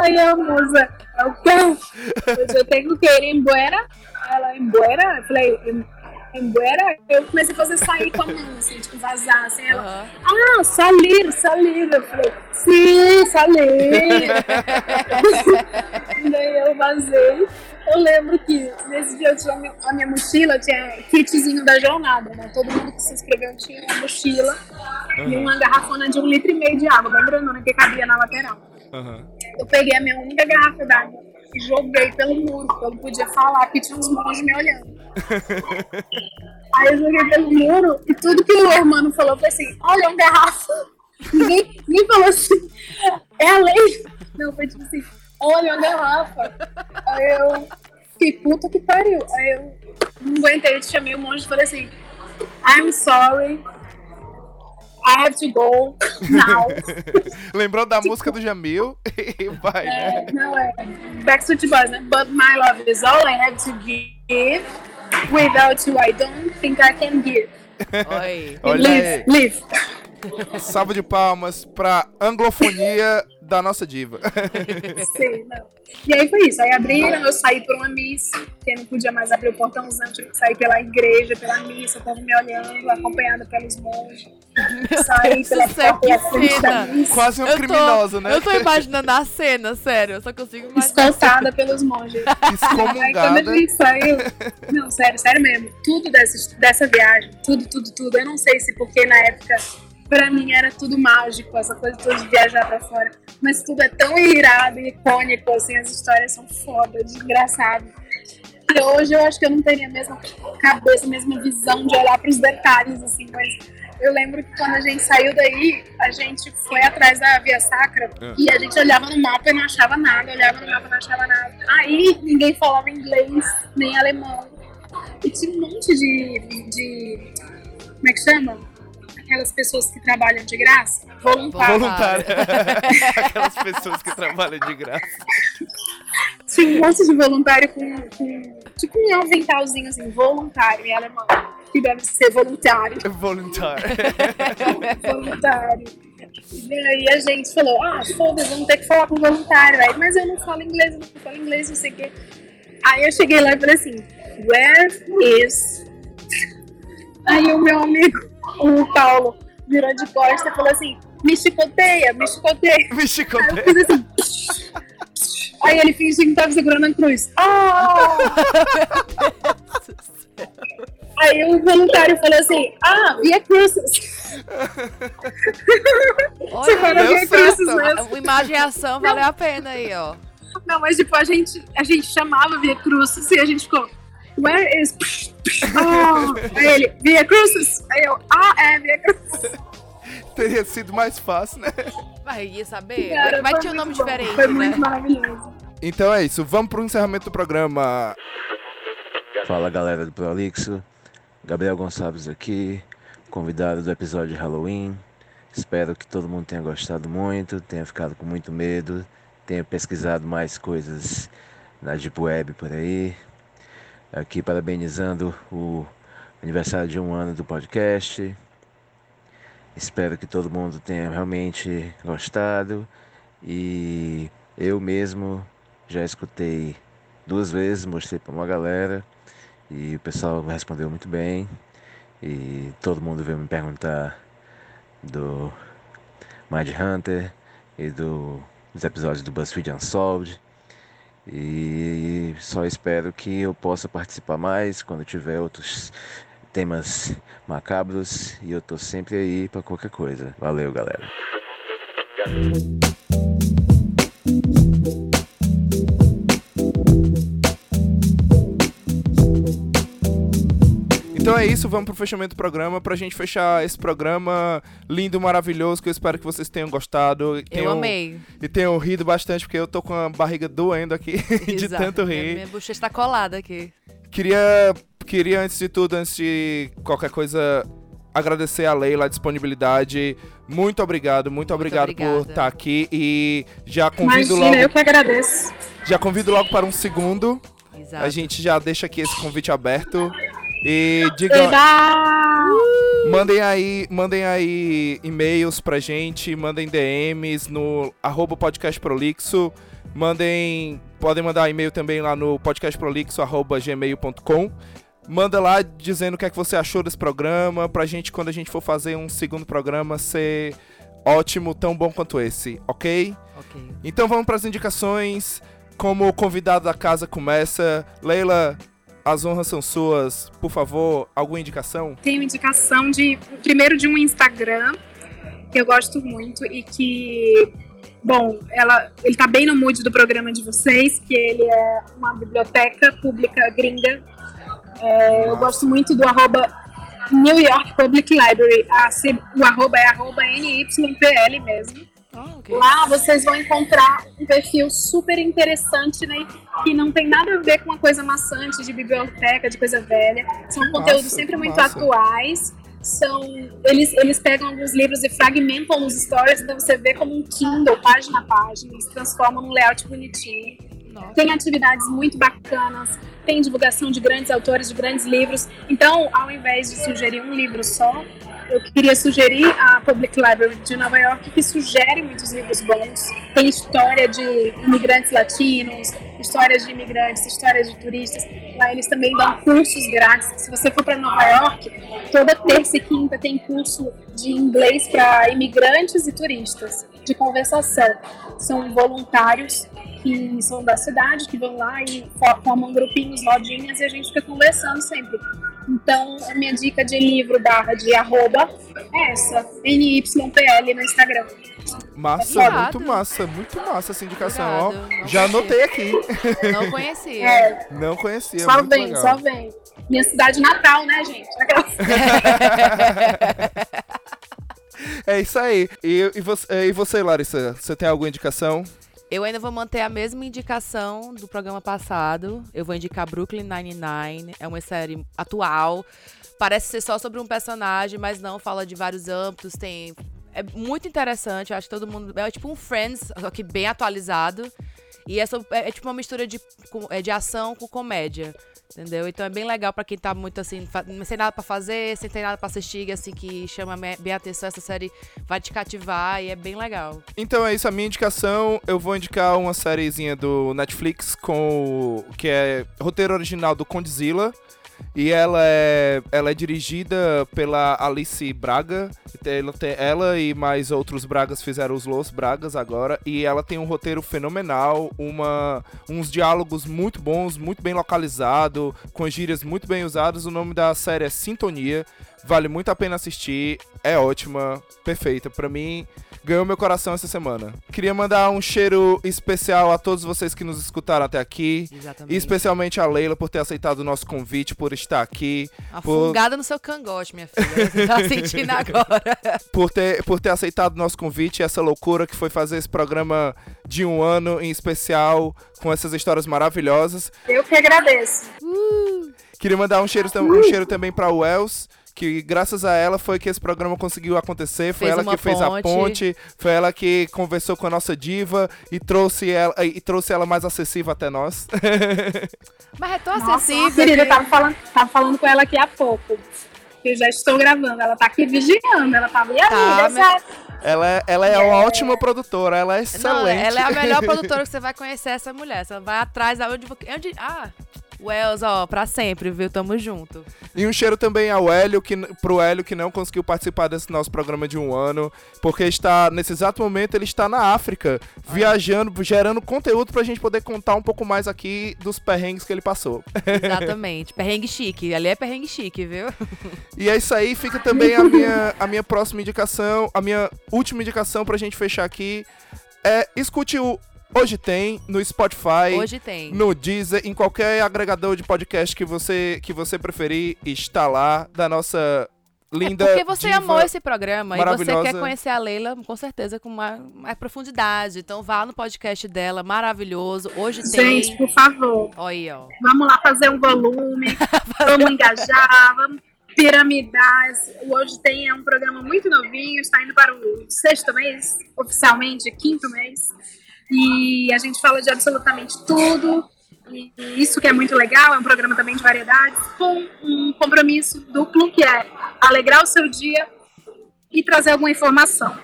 Aí a moça, é o quê? Eu tenho que ir embora ela embora, eu falei, embora, eu comecei a fazer sair com a mão, assim, tipo, vazar, assim, ela, uhum. ah, salir, salir, eu falei, sim, salir. daí eu vazei, eu lembro que nesse dia eu tinha a minha mochila, tinha kitzinho da jornada, né, todo mundo que se inscreveu tinha uma mochila uhum. e uma garrafona de um litro e meio de água, bem grandona, que cabia na lateral. Uhum. Eu peguei a minha única garrafa d'água e joguei pelo muro, porque eu não podia falar, porque tinha uns monges me olhando. Aí eu joguei pelo muro e tudo que o hermano falou foi assim: olha, é um garrafa. Ninguém, ninguém falou assim, é a lei. Não, foi tipo assim: olha, é uma garrafa. Aí eu fiquei puta que pariu. Aí eu Não aguentei, eu te chamei um monte e falei assim, I'm sorry, I have to go now.
Lembrou da música do Jamil e vai, né?
É, não é. Backstreet Boys, né? But my love is all I have to give. Without you, I don't think I can give.
Oi.
Olha
Live,
aí.
live.
Salva de palmas pra anglofonia da nossa diva.
Sim, não. E aí foi isso. Aí abriram, eu saí por uma missa, porque não podia mais abrir o portãozão, tive que sair pela igreja, pela missa, o povo me olhando, acompanhada pelos monges. Saí pela porta da
que
frente da
cena.
missa.
Quase um
Eu tô-
criminoso, né?
Eu tô imaginando a cena, sério. Eu só consigo imaginar.
Escoltada pelos monges. Aí quando
Excomungada.
a gente saiu. Não, sério, sério mesmo. Tudo dessa, dessa viagem, tudo, tudo, tudo. Eu não sei se porque na época, pra mim era tudo mágico, essa coisa toda de viajar pra fora. Mas tudo é tão irado e icônico, assim, as histórias são foda, de engraçado. E hoje eu acho que eu não teria a mesma cabeça, a mesma visão de olhar pros detalhes, assim, mas. Eu lembro que quando a gente saiu daí, a gente foi atrás da Via Sacra
Ah.
e a gente olhava no mapa e não achava nada, olhava no mapa e não achava nada. Aí ninguém falava inglês, nem alemão. E tinha um monte de. de como é que chama? Aquelas pessoas que trabalham de graça? Voluntários.
Voluntária. Aquelas pessoas que trabalham de graça.
Tinha um monte de voluntário com, com tipo um aventalzinho assim, voluntário em alemão. Que deve ser voluntário.
Voluntário.
voluntário. E aí a gente falou, ah, foda-se, vamos ter que falar com o voluntário. Aí, mas eu não falo inglês, eu não falo inglês, não sei o quê. Aí eu cheguei lá e falei assim, where is... Aí o meu amigo, o Paulo, virou de costa e falou assim, me chicoteia, me chicoteia.
Me chicoteia.
Aí assim... Aí ele fingiu que tava segurando a cruz. Ah! Aí o voluntário falou assim, ah, Via Crucis. Você
Olha,
falou Via Crucis mesmo.
a imagem e ação valeu a pena aí, ó.
Não, mas tipo, a gente, a gente chamava Via Crucis e a gente ficou, where is... Ah! Aí ele, Via Crucis? Aí eu, ah, é, Via Crucis.
Teria sido mais fácil, né?
Vai, ia saber.
Cara,
Vai ter um nome
bom,
diferente,
Foi
né?
muito maravilhoso.
Então é isso. Vamos pro encerramento do programa.
Fala galera do Prolixo, Gabriel Gonçalves aqui, convidado do episódio de Halloween. Espero que todo mundo tenha gostado muito, tenha ficado com muito medo, tenha pesquisado mais coisas na Deep Web por aí. Aqui parabenizando o aniversário de um ano do podcast. Espero que todo mundo tenha realmente gostado. E eu mesmo já escutei duas vezes, mostrei para uma galera e o pessoal respondeu muito bem. E todo mundo veio me perguntar do Mind Hunter e do, dos episódios do BuzzFeed Unsolved e só espero que eu possa participar mais quando tiver outros temas macabros e eu tô sempre aí para qualquer coisa. Valeu, galera.
Então é isso, vamos pro fechamento do programa. Pra gente fechar esse programa lindo, maravilhoso, que eu espero que vocês tenham gostado. e tenham-
amei.
E tenham rido bastante, porque eu tô com a barriga doendo aqui de
Exato.
tanto rir.
minha bochecha tá colada aqui.
Queria, queria, antes de tudo, antes de qualquer coisa, agradecer a Leila a disponibilidade. Muito obrigado, muito, obrigado por
obrigada.
estar aqui. E já convido
Imagina,
logo.
eu que agradeço.
Já convido logo para um segundo.
Exato.
A gente já deixa aqui esse convite aberto. E digam.
Eba!
Mandem aí, mandem aí e-mails pra gente, mandem DMs no arroba podcastprolixo, mandem, podem mandar e-mail também lá no podcastprolixo arroba gmail.com. Manda lá dizendo o que é que você achou desse programa, pra gente, quando a gente for fazer um segundo programa, ser ótimo, tão bom quanto esse, ok?
Ok.
Então vamos pras indicações. Como o convidado da casa começa, Leila, as honras são suas. Por favor, alguma indicação?
Tenho indicação de, primeiro de um Instagram, que eu gosto muito e que, bom, ela, ele tá bem no mood do programa de vocês, que ele é uma biblioteca pública gringa. É, eu gosto muito do arroba New York Public Library. A, se- o arroba é arroba NYPL mesmo. Lá vocês vão encontrar um perfil super interessante, né? Que não tem nada a ver com uma coisa maçante de biblioteca, de coisa velha. São
Massa,
conteúdos sempre muito
massa.
atuais. São, eles, eles pegam alguns livros e fragmentam os stories, então você vê como um Kindle, página a página, e se transformam num layout bonitinho. Tem atividades muito bacanas, tem divulgação de grandes autores, de grandes livros. Então, ao invés de sugerir um livro só, eu queria sugerir a Public Library de Nova York, que sugere muitos livros bons. Tem história de imigrantes latinos, histórias de imigrantes, histórias de turistas. Lá eles também dão cursos grátis. Se você for para Nova York, toda terça e quinta tem curso de inglês para imigrantes e turistas, de conversação. São voluntários que são da cidade, que vão lá e fo- formam grupinhos, rodinhas, e a gente fica conversando sempre. Então, a minha dica de livro barra de arroba é essa, NYPL no Instagram.
Massa,
Obrigado.
muito massa, muito massa essa indicação,
Obrigado.
ó. Já anotei aqui.
Não conhecia.
É,
Não conhecia,
só vem,
legal.
só vem. Minha cidade natal, né, gente? Aquelas-
É isso aí. E, e você, e você, Larissa, você tem alguma indicação?
Eu ainda vou manter a mesma indicação do programa passado. Eu vou indicar Brooklyn Nine-Nine. É uma série atual. Parece ser só sobre um personagem, mas não, fala de vários âmbitos. Tem. É muito interessante. Eu acho que todo mundo. É tipo um Friends, só que bem atualizado. E é, sobre- é- é tipo uma mistura de, é de ação com comédia. Entendeu? Então é bem legal pra quem tá muito assim, sem nada pra fazer, sem ter nada pra assistir, assim, que chama bem a atenção. Essa série vai te cativar e é bem legal.
Então é isso, a minha indicação. Eu vou indicar uma sériezinha do Netflix com que é roteiro original do Condzilla. E ela é, ela é dirigida pela Alice Braga. Ela, tem- ela e mais outros Bragas fizeram os Los Bragas agora. E ela tem um roteiro fenomenal, uma, uns diálogos muito bons, muito bem localizado, com gírias muito bem usadas. O nome da série é Sintonia. Vale muito a pena assistir. É ótima, perfeita. Pra mim, ganhou meu coração essa semana. Queria mandar um cheiro especial a todos vocês que nos escutaram até aqui.
Exatamente.
E especialmente a Leila por ter aceitado o nosso convite, por estar aqui.
Uma
por,
fungada no seu cangote, minha filha. Você tá sentindo agora.
por, ter, por ter aceitado o nosso convite, essa loucura que foi fazer esse programa de um ano em especial, com essas histórias maravilhosas.
Eu que agradeço.
Queria mandar um cheiro, um cheiro também pra Wells, que graças a ela foi que esse programa conseguiu acontecer. Foi
Fez
ela que fez a
ponte.
foi ela que conversou com a nossa diva e trouxe ela, e trouxe ela mais acessível até nós.
Mas é tão
Nossa,
acessível.
querida, eu
que-
tava falando, tava falando com ela aqui há pouco. Eu já estou gravando, ela tá aqui vigiando, ela tava, e amiga,
mas-
essa-
ela, é- ela é uma ótima produtora, ela é
Não,
excelente.
ela é a melhor produtora que você vai conhecer essa mulher. Você vai atrás aonde. vo- onde ah, Wells, ó, pra sempre, viu? Tamo junto.
E um cheiro também ao Hélio, que, pro Hélio, que não conseguiu participar desse nosso programa de um ano, porque está, nesse exato momento, ele está na África, viajando, gerando conteúdo pra gente poder contar um pouco mais aqui dos perrengues que ele passou.
Exatamente. perrengue chique. Ali é perrengue chique, viu?
E é isso aí, fica também a minha, a minha próxima indicação, a minha última indicação pra gente fechar aqui. É escute o Hoje Tem no Spotify.
Hoje tem.
No Deezer, em qualquer agregador de podcast que você, que você preferir, está lá, da nossa linda.
É porque você
diva
amou esse programa e você quer conhecer a Leila, com certeza, com mais, mais profundidade. Então vá no podcast dela, maravilhoso. Hoje tem.
Gente, por favor,
aí, ó.
vamos lá fazer um volume, vamos engajar, vamos piramidar. O Hoje Tem é um programa muito novinho, está indo para o sexto mês, oficialmente, quinto mês. E a gente fala de absolutamente tudo. E isso que é muito legal, é um programa também de variedades, com um compromisso duplo que é alegrar o seu dia e trazer alguma informação,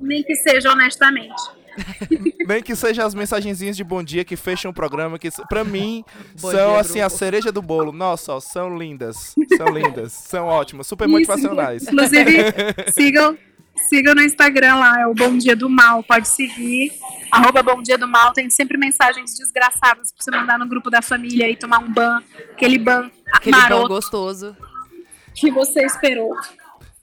nem que seja honestamente.
Nem que seja as mensagenzinhas de bom dia que fecham o programa, que pra mim
Bom
são
dia,
assim a cereja do bolo. Nossa, ó, são lindas. São lindas, são ótimas, super motivacionais.
Inclusive, sigam, sigam no Instagram lá, é o Bom Dia do Mal, pode seguir. Arroba Bom Dia do Mal, tem sempre mensagens desgraçadas pra você mandar no grupo da família e tomar um ban, aquele ban
Aquele
maroto
gostoso.
que você esperou.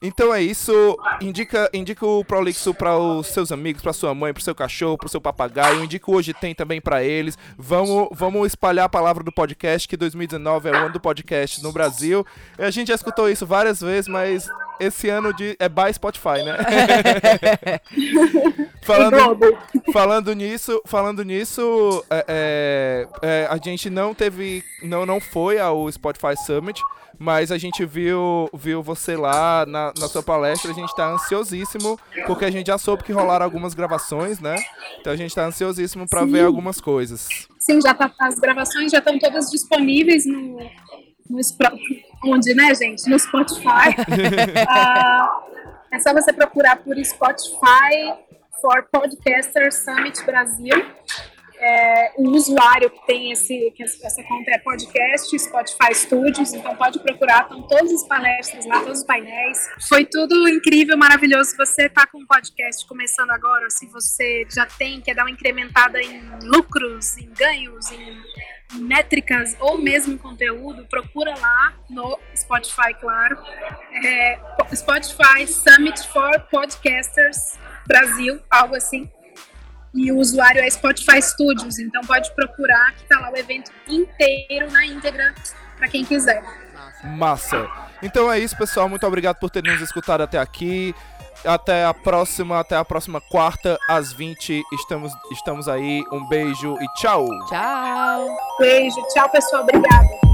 Então é isso. Indica, indica o Prolixo para os seus amigos, para sua mãe, para seu cachorro, para seu papagaio. Indica o Hoje Tem também para eles. Vamos, vamos espalhar a palavra do podcast, que 2019 é o ano do podcast no Brasil. A gente já escutou isso várias vezes, mas esse ano de, é by Spotify, né? falando, falando nisso, falando nisso, é, é, é, a gente não teve, não, não foi ao Spotify Summit, mas a gente viu, viu você lá na, na sua palestra, a gente tá ansiosíssimo, porque a gente já soube que rolaram algumas gravações, né? Então a gente tá ansiosíssimo para ver algumas coisas.
Sim, já tá, as gravações já estão todas disponíveis no, no onde, né, gente? No Spotify. uh, é só você procurar por Spotify for Podcaster Summit Brasil é, o usuário que tem esse, que essa conta é podcast, Spotify Studios, então pode procurar, estão todas as palestras lá, todos os painéis. Foi tudo incrível, maravilhoso. Você está com um podcast começando agora, se você já tem, quer dar uma incrementada em lucros, em ganhos, em métricas ou mesmo conteúdo, procura lá no Spotify, claro. É, Spotify Summit for Podcasters Brasil, algo assim e o usuário é Spotify Studios, então pode procurar que tá lá o evento inteiro na íntegra para quem quiser.
Massa. Então é isso, pessoal. Muito obrigado por terem nos escutado até aqui. Até a próxima, até a próxima quarta às 20. Estamos estamos aí. Um beijo e tchau.
Tchau.
Beijo, tchau, pessoal. Obrigada.